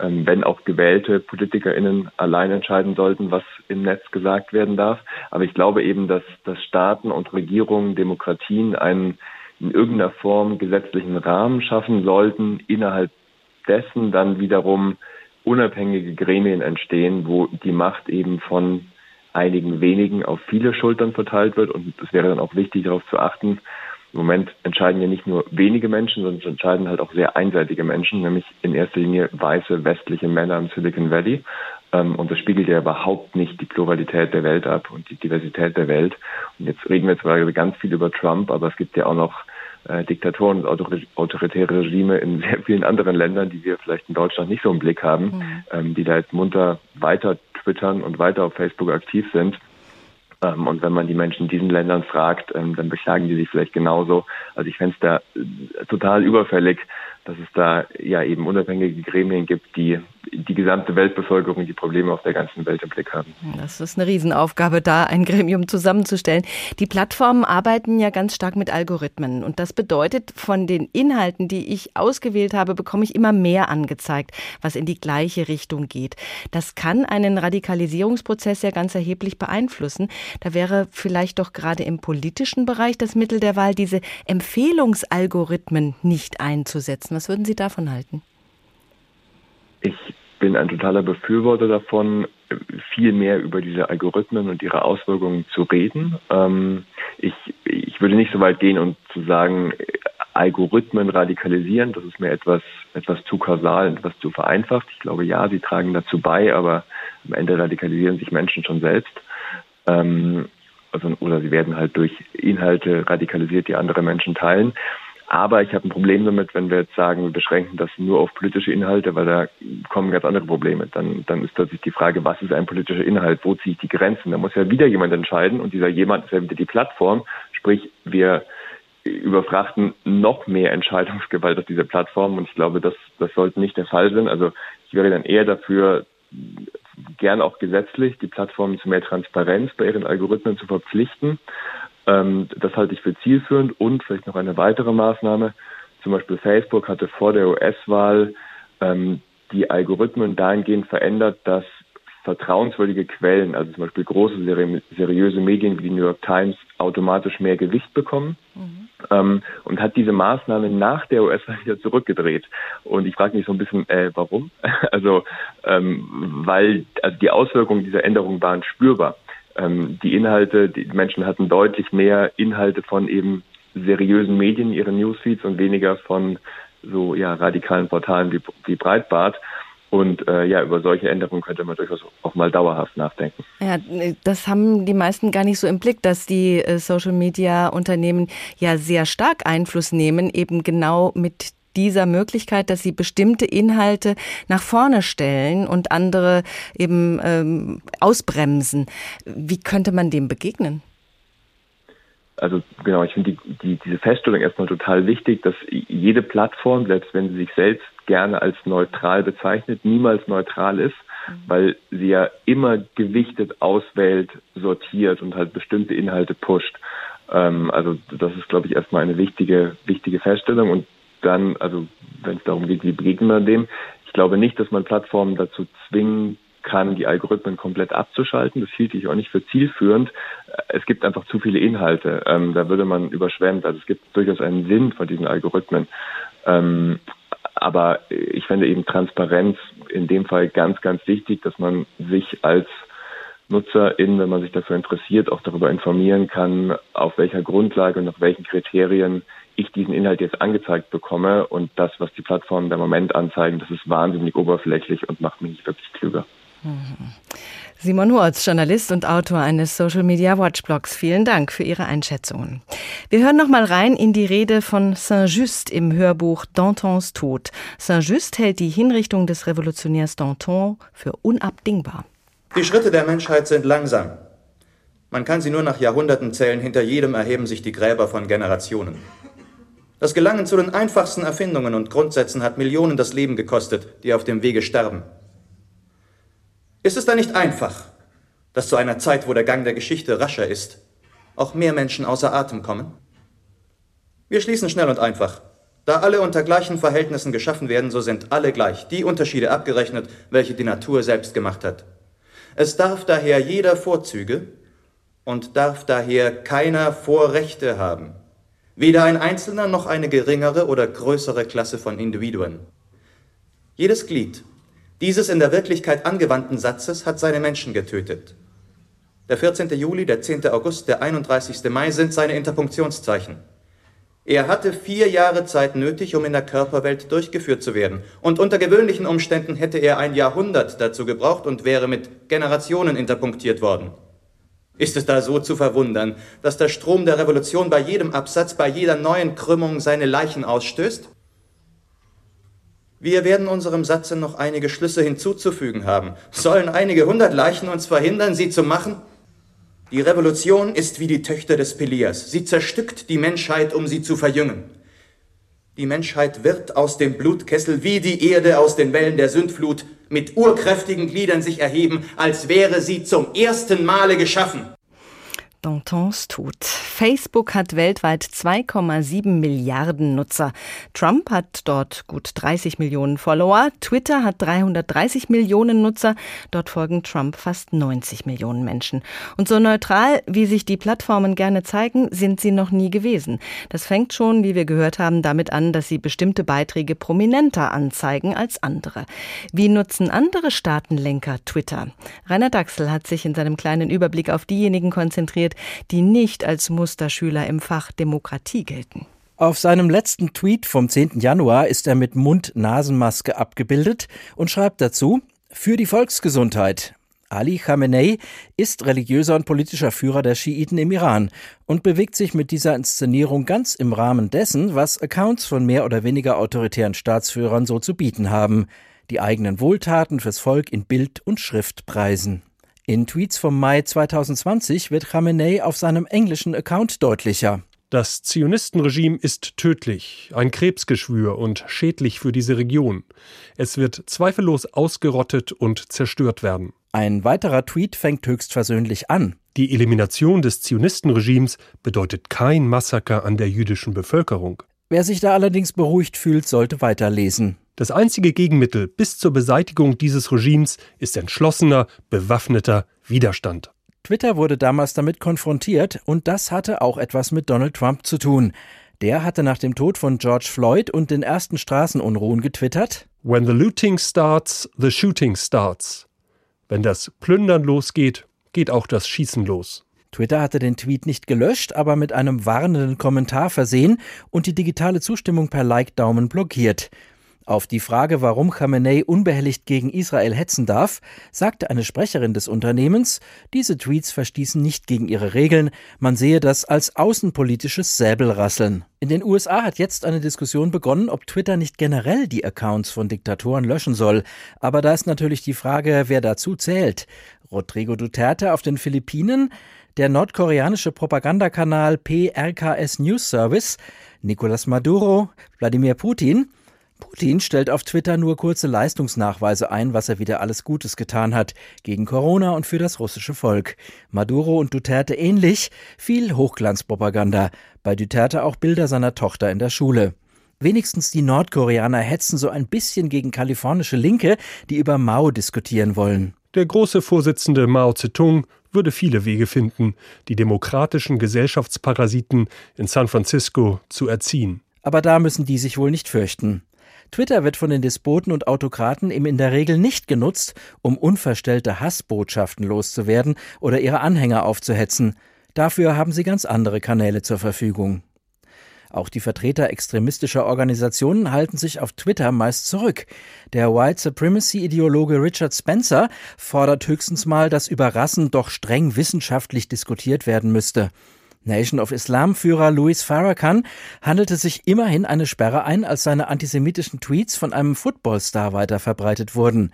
ähm, wenn auch gewählte PolitikerInnen allein entscheiden sollten, was im Netz gesagt werden darf. Aber ich glaube eben, dass, dass Staaten und Regierungen, Demokratien einen in irgendeiner Form gesetzlichen Rahmen schaffen sollten, innerhalb dessen dann wiederum unabhängige Gremien entstehen, wo die Macht eben von einigen wenigen auf viele Schultern verteilt wird. Und es wäre dann auch wichtig, darauf zu achten, im Moment entscheiden ja nicht nur wenige Menschen, sondern es entscheiden halt auch sehr einseitige Menschen, nämlich in erster Linie weiße westliche Männer im Silicon Valley. Ähm, und das spiegelt ja überhaupt nicht die Pluralität der Welt ab und die Diversität der Welt. Und jetzt reden wir zwar ganz viel über Trump, aber es gibt ja auch noch äh, Diktatoren und autoritäre Regime in [laughs] sehr vielen anderen Ländern, die wir vielleicht in Deutschland nicht so im Blick haben, mhm. ähm, die da jetzt munter weiter twittern und weiter auf Facebook aktiv sind. Ähm, und wenn man die Menschen in diesen Ländern fragt, ähm, dann beklagen die sich vielleicht genauso. Also ich fände es da äh, total überfällig, dass es da ja eben unabhängige Gremien gibt, die die gesamte Weltbevölkerung die Probleme auf der ganzen Welt im Blick haben. Das ist eine Riesenaufgabe, da ein Gremium zusammenzustellen. Die Plattformen arbeiten ja ganz stark mit Algorithmen und das bedeutet, von den Inhalten, die ich ausgewählt habe, bekomme ich immer mehr angezeigt, was in die gleiche Richtung geht. Das kann einen Radikalisierungsprozess ja ganz erheblich beeinflussen. Da wäre vielleicht doch gerade im politischen Bereich das Mittel der Wahl, diese Empfehlungsalgorithmen nicht einzusetzen. Was würden Sie davon halten? Ich bin ein totaler Befürworter davon, viel mehr über diese Algorithmen und ihre Auswirkungen zu reden. Ähm, ich, ich würde nicht so weit gehen und zu sagen, Algorithmen radikalisieren, das ist mir etwas, etwas zu kausal, etwas zu vereinfacht. Ich glaube, ja, sie tragen dazu bei, aber am Ende radikalisieren sich Menschen schon selbst. Ähm, also, oder sie werden halt durch Inhalte radikalisiert, die andere Menschen teilen. Aber ich habe ein Problem damit, wenn wir jetzt sagen, wir beschränken das nur auf politische Inhalte, weil da kommen ganz andere Probleme. Dann, dann ist plötzlich die Frage, was ist ein politischer Inhalt? Wo ziehe ich die Grenzen? Da muss ja wieder jemand entscheiden und dieser jemand ist ja wieder die Plattform. Sprich, wir überfrachten noch mehr Entscheidungsgewalt auf dieser Plattform und ich glaube, das, das sollte nicht der Fall sein. Also ich wäre dann eher dafür, gern auch gesetzlich die Plattformen zu mehr Transparenz bei ihren Algorithmen zu verpflichten. Ähm, das halte ich für zielführend und vielleicht noch eine weitere Maßnahme. Zum Beispiel Facebook hatte vor der US-Wahl ähm, die Algorithmen dahingehend verändert, dass vertrauenswürdige Quellen, also zum Beispiel große seri seriöse Medien wie die New York Times, automatisch mehr Gewicht bekommen. Mhm. Ähm, und hat diese Maßnahme nach der US-Wahl wieder zurückgedreht. Und ich frage mich so ein bisschen, äh, warum? [laughs] also, ähm, weil also die Auswirkungen dieser Änderung waren spürbar ähm, die Inhalte, die Menschen hatten deutlich mehr Inhalte von eben seriösen Medien in ihren Newsfeeds und weniger von so ja radikalen Portalen wie, wie Breitbart. Und äh, ja, über solche Änderungen könnte man durchaus auch mal dauerhaft nachdenken. Ja, das haben die meisten gar nicht so im Blick, dass die äh, Social Media Unternehmen ja sehr stark Einfluss nehmen, eben genau mit dieser Möglichkeit, dass sie bestimmte Inhalte nach vorne stellen und andere eben ähm, ausbremsen. Wie könnte man dem begegnen? also genau, ich finde die, die, diese Feststellung erstmal total wichtig, dass jede Plattform, selbst wenn sie sich selbst gerne als neutral bezeichnet, niemals neutral ist, mhm. weil sie ja immer gewichtet auswählt, sortiert und halt bestimmte Inhalte pusht. Ähm, also das ist, glaube ich, erstmal eine wichtige, wichtige Feststellung. Und dann, also wenn es darum geht, wie begegnet man dem, ich glaube nicht, dass man Plattformen dazu zwingen kann, die Algorithmen komplett abzuschalten. Das hielt ich auch nicht für zielführend. Es gibt einfach zu viele Inhalte. Ähm, da würde man überschwemmt. Also es gibt durchaus einen Sinn von diesen Algorithmen. Ähm, aber ich finde eben Transparenz in dem Fall ganz, ganz wichtig, dass man sich als Nutzerin, wenn man sich dafür interessiert, auch darüber informieren kann, auf welcher Grundlage und nach welchen Kriterien ich diesen Inhalt jetzt angezeigt bekomme. Und das, was die Plattformen der Moment anzeigen, das ist wahnsinnig oberflächlich und macht mich nicht wirklich klüger. Simon Hurz, Journalist und Autor eines Social Media Watch Blogs. Vielen Dank für Ihre Einschätzungen. Wir hören noch mal rein in die Rede von Saint-Just im Hörbuch Dantons Tod. Saint-Just hält die Hinrichtung des Revolutionärs Danton für unabdingbar. Die Schritte der Menschheit sind langsam. Man kann sie nur nach Jahrhunderten zählen. Hinter jedem erheben sich die Gräber von Generationen. Das Gelangen zu den einfachsten Erfindungen und Grundsätzen hat Millionen das Leben gekostet, die auf dem Wege sterben. Ist es da nicht einfach, dass zu einer Zeit, wo der Gang der Geschichte rascher ist, auch mehr Menschen außer Atem kommen? Wir schließen schnell und einfach. Da alle unter gleichen Verhältnissen geschaffen werden, so sind alle gleich, die Unterschiede abgerechnet, welche die Natur selbst gemacht hat. Es darf daher jeder Vorzüge und darf daher keiner Vorrechte haben. Weder ein Einzelner noch eine geringere oder größere Klasse von Individuen. Jedes Glied dieses in der Wirklichkeit angewandten Satzes hat seine Menschen getötet. Der 14. Juli, der 10. August, der 31. Mai sind seine Interpunktionszeichen. Er hatte vier Jahre Zeit nötig, um in der Körperwelt durchgeführt zu werden. Und unter gewöhnlichen Umständen hätte er ein Jahrhundert dazu gebraucht und wäre mit Generationen interpunktiert worden. Ist es da so zu verwundern, dass der Strom der Revolution bei jedem Absatz, bei jeder neuen Krümmung seine Leichen ausstößt? Wir werden unserem Satze noch einige Schlüsse hinzuzufügen haben. Sollen einige hundert Leichen uns verhindern, sie zu machen? Die Revolution ist wie die Töchter des Pelias. Sie zerstückt die Menschheit, um sie zu verjüngen. Die Menschheit wird aus dem Blutkessel wie die Erde aus den Wellen der Sündflut mit urkräftigen Gliedern sich erheben, als wäre sie zum ersten Male geschaffen. Dantons Tod. Facebook hat weltweit 2,7 Milliarden Nutzer. Trump hat dort gut 30 Millionen Follower. Twitter hat 330 Millionen Nutzer. Dort folgen Trump fast 90 Millionen Menschen. Und so neutral, wie sich die Plattformen gerne zeigen, sind sie noch nie gewesen. Das fängt schon, wie wir gehört haben, damit an, dass sie bestimmte Beiträge prominenter anzeigen als andere. Wie nutzen andere Staatenlenker Twitter? Rainer Daxel hat sich in seinem kleinen Überblick auf diejenigen konzentriert, kritisiert, die nicht als Musterschüler im Fach Demokratie gelten. Auf seinem letzten Tweet vom 10. Januar ist er mit Mund-Nasenmaske abgebildet und schreibt dazu, für die Volksgesundheit. Ali Khamenei ist religiöser und politischer Führer der Schiiten im Iran und bewegt sich mit dieser Inszenierung ganz im Rahmen dessen, was Accounts von mehr oder weniger autoritären Staatsführern so zu bieten haben, die eigenen Wohltaten fürs Volk in Bild und Schrift preisen. In Tweets vom Mai 2020 wird Khamenei auf seinem englischen Account deutlicher. Das Zionistenregime ist tödlich, ein Krebsgeschwür und schädlich für diese Region. Es wird zweifellos ausgerottet und zerstört werden. Ein weiterer Tweet fängt höchstversöhnlich an. Die Elimination des Zionistenregimes bedeutet kein Massaker an der jüdischen Bevölkerung. Wer sich da allerdings beruhigt fühlt, sollte weiterlesen. Das einzige Gegenmittel bis zur Beseitigung dieses Regimes ist entschlossener, bewaffneter Widerstand. Twitter wurde damals damit konfrontiert und das hatte auch etwas mit Donald Trump zu tun. Der hatte nach dem Tod von George Floyd und den ersten Straßenunruhen getwittert: When the looting starts, the shooting starts. Wenn das Plündern losgeht, geht auch das Schießen los. Twitter hatte den Tweet nicht gelöscht, aber mit einem warnenden Kommentar versehen und die digitale Zustimmung per Like-Daumen blockiert. Auf die Frage, warum Khamenei unbehelligt gegen Israel hetzen darf, sagte eine Sprecherin des Unternehmens, diese Tweets verstießen nicht gegen ihre Regeln, man sehe das als außenpolitisches Säbelrasseln. In den USA hat jetzt eine Diskussion begonnen, ob Twitter nicht generell die Accounts von Diktatoren löschen soll. Aber da ist natürlich die Frage, wer dazu zählt. Rodrigo Duterte auf den Philippinen, der nordkoreanische Propagandakanal PRKS News Service, Nicolas Maduro, Wladimir Putin Putin stellt auf Twitter nur kurze Leistungsnachweise ein, was er wieder alles Gutes getan hat, gegen Corona und für das russische Volk. Maduro und Duterte ähnlich, viel Hochglanzpropaganda, bei Duterte auch Bilder seiner Tochter in der Schule. Wenigstens die Nordkoreaner hetzen so ein bisschen gegen kalifornische Linke, die über Mao diskutieren wollen. Der große Vorsitzende Mao Zedong würde viele Wege finden, die demokratischen Gesellschaftsparasiten in San Francisco zu erziehen. Aber da müssen die sich wohl nicht fürchten. Twitter wird von den Despoten und Autokraten eben in der Regel nicht genutzt, um unverstellte Hassbotschaften loszuwerden oder ihre Anhänger aufzuhetzen. Dafür haben sie ganz andere Kanäle zur Verfügung. Auch die Vertreter extremistischer Organisationen halten sich auf Twitter meist zurück. Der White Supremacy-Ideologe Richard Spencer fordert höchstens mal, dass über Rassen doch streng wissenschaftlich diskutiert werden müsste. Nation of Islam-Führer Louis Farrakhan handelte sich immerhin eine Sperre ein, als seine antisemitischen Tweets von einem Footballstar weiterverbreitet wurden.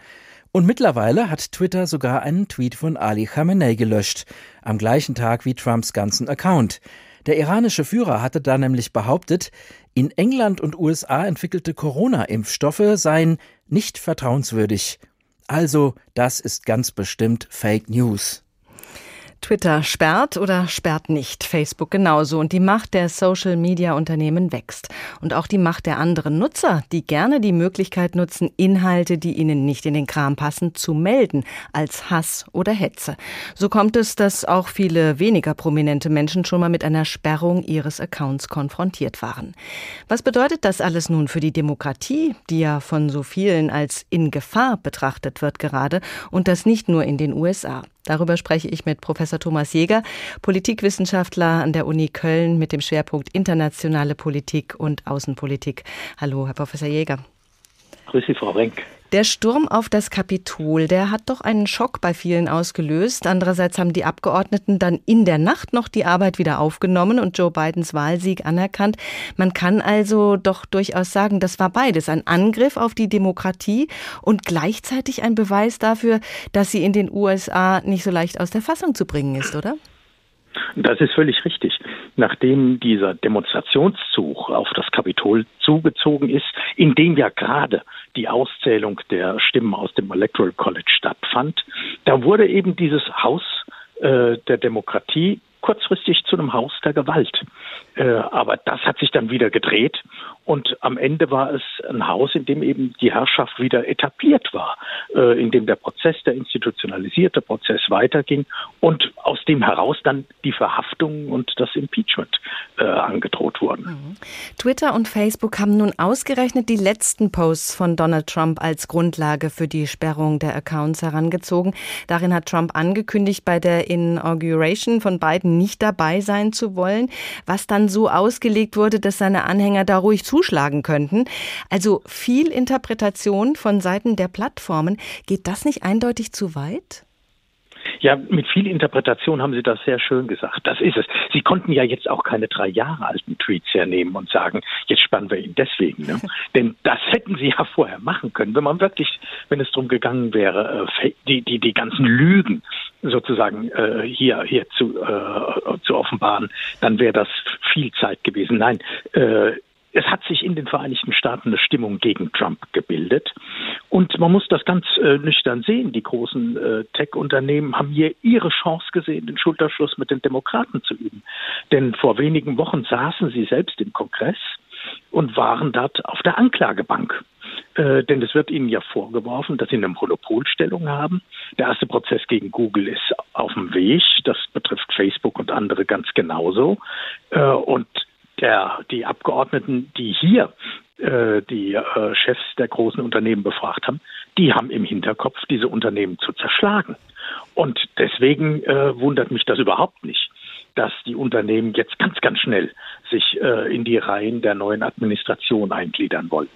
Und mittlerweile hat Twitter sogar einen Tweet von Ali Khamenei gelöscht, am gleichen Tag wie Trumps ganzen Account. Der iranische Führer hatte da nämlich behauptet, in England und USA entwickelte Corona-Impfstoffe seien nicht vertrauenswürdig. Also, das ist ganz bestimmt Fake News. Twitter sperrt oder sperrt nicht, Facebook genauso. Und die Macht der Social-Media-Unternehmen wächst. Und auch die Macht der anderen Nutzer, die gerne die Möglichkeit nutzen, Inhalte, die ihnen nicht in den Kram passen, zu melden, als Hass oder Hetze. So kommt es, dass auch viele weniger prominente Menschen schon mal mit einer Sperrung ihres Accounts konfrontiert waren. Was bedeutet das alles nun für die Demokratie, die ja von so vielen als in Gefahr betrachtet wird gerade, und das nicht nur in den USA? Darüber spreche ich mit Professor Thomas Jäger, Politikwissenschaftler an der Uni Köln mit dem Schwerpunkt internationale Politik und Außenpolitik. Hallo, Herr Professor Jäger. Grüß Sie, Frau Renk. Der Sturm auf das Kapitol, der hat doch einen Schock bei vielen ausgelöst. Andererseits haben die Abgeordneten dann in der Nacht noch die Arbeit wieder aufgenommen und Joe Bidens Wahlsieg anerkannt. Man kann also doch durchaus sagen, das war beides. Ein Angriff auf die Demokratie und gleichzeitig ein Beweis dafür, dass sie in den USA nicht so leicht aus der Fassung zu bringen ist, oder? Das ist völlig richtig. Nachdem dieser Demonstrationszug auf das Kapitol zugezogen ist, in dem ja gerade die Auszählung der Stimmen aus dem Electoral College stattfand, da wurde eben dieses Haus äh, der Demokratie kurzfristig zu einem Haus der Gewalt. Äh, aber das hat sich dann wieder gedreht und am Ende war es ein Haus, in dem eben die Herrschaft wieder etabliert war, äh, in dem der Prozess, der institutionalisierte Prozess weiterging und aus dem heraus dann die Verhaftung und das Impeachment äh, angedroht wurden. Mhm. Twitter und Facebook haben nun ausgerechnet die letzten Posts von Donald Trump als Grundlage für die Sperrung der Accounts herangezogen. Darin hat Trump angekündigt, bei der Inauguration von Biden nicht dabei sein zu wollen, was dann so ausgelegt wurde, dass seine Anhänger da ruhig zu zuschlagen könnten. Also viel Interpretation von Seiten der Plattformen. Geht das nicht eindeutig zu weit? Ja, mit viel Interpretation haben Sie das sehr schön gesagt. Das ist es. Sie konnten ja jetzt auch keine drei Jahre alten Tweets hernehmen und sagen, jetzt spannen wir ihn deswegen. Ne? [laughs] Denn das hätten Sie ja vorher machen können, wenn man wirklich, wenn es darum gegangen wäre, äh, die, die, die ganzen Lügen sozusagen äh, hier, hier zu, äh, zu offenbaren, dann wäre das viel Zeit gewesen. Nein, äh, es hat sich in den Vereinigten Staaten eine Stimmung gegen Trump gebildet. Und man muss das ganz äh, nüchtern sehen. Die großen äh, Tech-Unternehmen haben hier ihre Chance gesehen, den Schulterschluss mit den Demokraten zu üben. Denn vor wenigen Wochen saßen sie selbst im Kongress und waren dort auf der Anklagebank. Äh, denn es wird ihnen ja vorgeworfen, dass sie eine Monopolstellung haben. Der erste Prozess gegen Google ist auf dem Weg. Das betrifft Facebook und andere ganz genauso. Äh, und der, die Abgeordneten, die hier äh, die äh, Chefs der großen Unternehmen befragt haben, die haben im Hinterkopf, diese Unternehmen zu zerschlagen. Und deswegen äh, wundert mich das überhaupt nicht, dass die Unternehmen jetzt ganz, ganz schnell sich äh, in die Reihen der neuen Administration eingliedern wollen.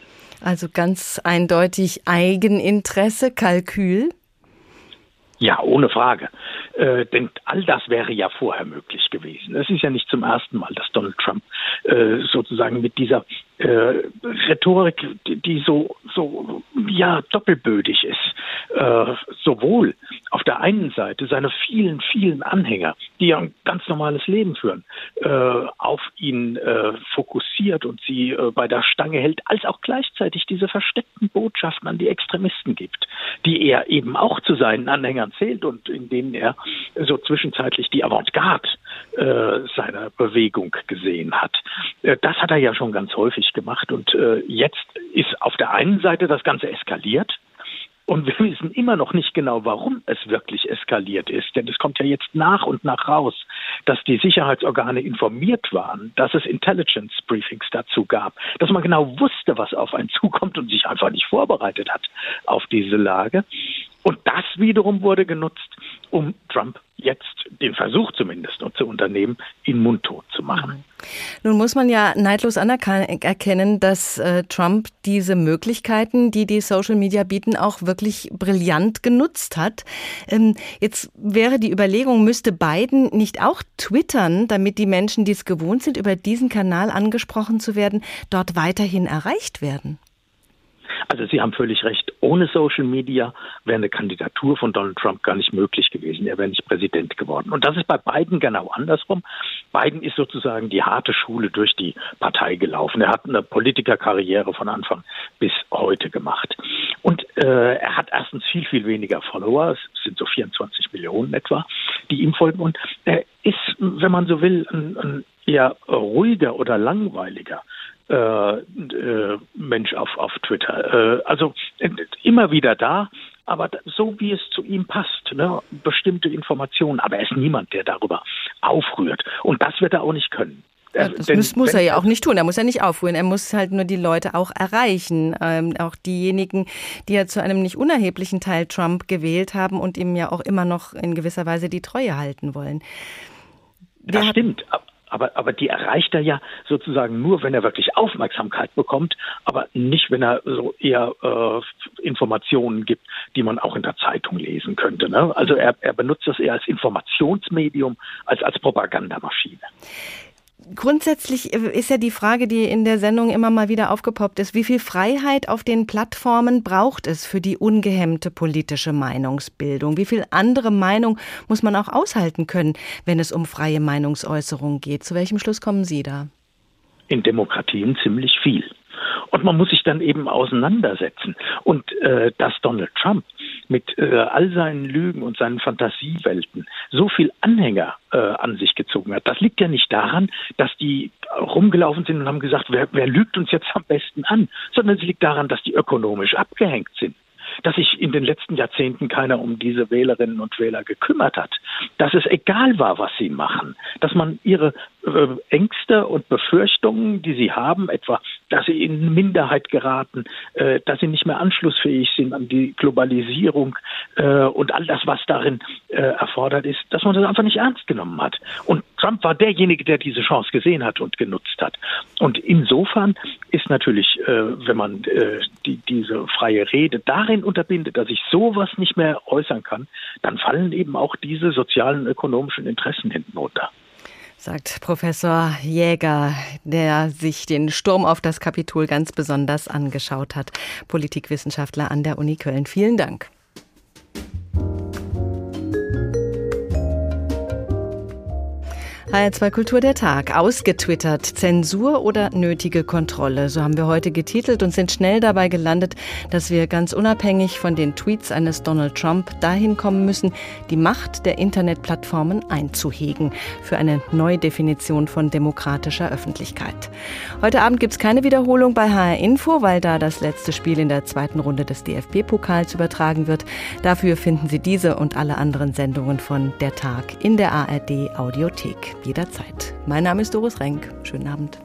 Also ganz eindeutig Eigeninteresse, Kalkül. Ja, ohne Frage. Äh, denn all das wäre ja vorher möglich gewesen. Es ist ja nicht zum ersten Mal, dass Donald Trump äh, sozusagen mit dieser äh, Rhetorik, die, so, so ja doppelbödig ist, äh, sowohl auf der einen Seite seine vielen, vielen Anhänger, die ja ein ganz normales Leben führen, äh, auf ihn äh, fokussiert und sie äh, bei der Stange hält, als auch gleichzeitig diese versteckten Botschaften an die Extremisten gibt, die er eben auch zu seinen Anhängern zählt und in denen er so zwischenzeitlich die Avantgarde äh, seiner Bewegung gesehen hat. Das hat er ja schon ganz häufig gemacht und äh, jetzt ist auf der einen Seite das Ganze eskaliert und wir wissen immer noch nicht genau, warum es wirklich eskaliert ist. Denn es kommt ja jetzt nach und nach raus, dass die Sicherheitsorgane informiert waren, dass es Intelligence Briefings dazu gab, dass man genau wusste, was auf einen [laughs] zukommt und sich einfach nicht vorbereitet hat auf diese Lage. Und das wiederum wurde genutzt, um Trump jetzt den Versuch zumindest zu unternehmen, ihn mundtot zu machen. Nun muss man ja neidlos anerkennen, dass äh, Trump diese Möglichkeiten, die die Social Media bieten, auch wirklich brillant genutzt hat. Ähm, jetzt wäre die Überlegung, müsste Biden nicht auch twittern, damit die Menschen, die es gewohnt sind, über diesen Kanal angesprochen zu werden, dort weiterhin erreicht werden? Also Sie haben völlig recht. Ohne Social Media wäre eine Kandidatur von Donald Trump gar nicht möglich gewesen. Er wäre nicht Präsident geworden. Und das ist bei Biden genau andersrum. Biden ist sozusagen die harte Schule durch die Partei gelaufen. Er hat eine Politikerkarriere von Anfang bis heute gemacht. Und äh, er hat erstens viel, viel weniger Follower. Es sind so 24 Millionen etwa, die ihm folgen. Und er ist, wenn man so will, ein, ein eher ruhiger oder langweiliger Mensch auf, auf Twitter. Äh, also immer wieder da, aber so wie es zu ihm passt, ne? bestimmte Informationen. Aber er ist niemand, der darüber aufrührt. Und das wird er auch nicht können. Ja, das Denn, muss, muss er ja auch nicht tun. Er muss ja nicht aufrühren. Er muss halt nur die Leute auch erreichen. Ähm, auch diejenigen, die ja zu einem nicht unerheblichen Teil Trump gewählt haben und ihm ja auch immer noch in gewisser Weise die Treue halten wollen. Der das stimmt aber, aber die erreicht er ja sozusagen nur, wenn er wirklich Aufmerksamkeit bekommt, aber nicht, wenn er so eher äh, Informationen gibt, die man auch in der Zeitung lesen könnte. Ne? Also er, er benutzt das eher als Informationsmedium als als Propagandamaschine. Grundsätzlich äh, ist ja die Frage, die in der Sendung immer mal wieder aufgepoppt ist, wie viel Freiheit auf den Plattformen braucht es für die ungehemmte politische Meinungsbildung? Wie viel andere Meinung muss man auch aushalten können, wenn es um freie Meinungsäußerung geht? Zu welchem Schluss kommen Sie da? In Demokratien ziemlich viel. Und man muss sich dann eben auseinandersetzen. Und äh, dass Donald Trump mit äh, all seinen Lügen und seinen Fantasiewelten so viel Anhänger äh, an sich gezogen hat. Das liegt ja nicht daran, dass die rumgelaufen sind und haben gesagt, wer, wer lügt uns jetzt am besten an, sondern es liegt daran, dass die ökonomisch abgehängt sind. Dass sich in den letzten Jahrzehnten keiner um diese Wählerinnen und Wähler gekümmert hat, dass es egal war, was sie machen, dass man ihre Ängste und Befürchtungen, die sie haben, etwa, dass sie in Minderheit geraten, äh, dass sie nicht mehr anschlussfähig sind an die Globalisierung äh, und all das, was darin äh, erfordert ist, dass man das einfach nicht ernst genommen hat. Und Trump war derjenige, der diese Chance gesehen hat und genutzt hat. Und insofern ist natürlich, äh, wenn man äh, die, diese freie Rede darin unterbindet, dass ich sowas nicht mehr äußern kann, dann fallen eben auch diese sozialen ökonomischen Interessen hinten runter sagt Professor Jäger, der sich den Sturm auf das Kapitol ganz besonders angeschaut hat. Politikwissenschaftler an der Uni Köln. Vielen Dank. HR2 Kultur der Tag. Ausgetwittert. Zensur oder nötige Kontrolle? So haben wir heute getitelt und sind schnell dabei gelandet, dass wir ganz unabhängig von den Tweets eines Donald Trump dahin kommen müssen, die Macht der Internetplattformen einzuhegen für eine Neudefinition von demokratischer Öffentlichkeit. Heute Abend gibt es keine Wiederholung bei HR Info, weil da das letzte Spiel in der zweiten Runde des DFB-Pokals übertragen wird. Dafür finden Sie diese und alle anderen Sendungen von Der Tag in der ARD Audiothek jederzeit. Mein Name ist Doris Renk. Schönen Abend.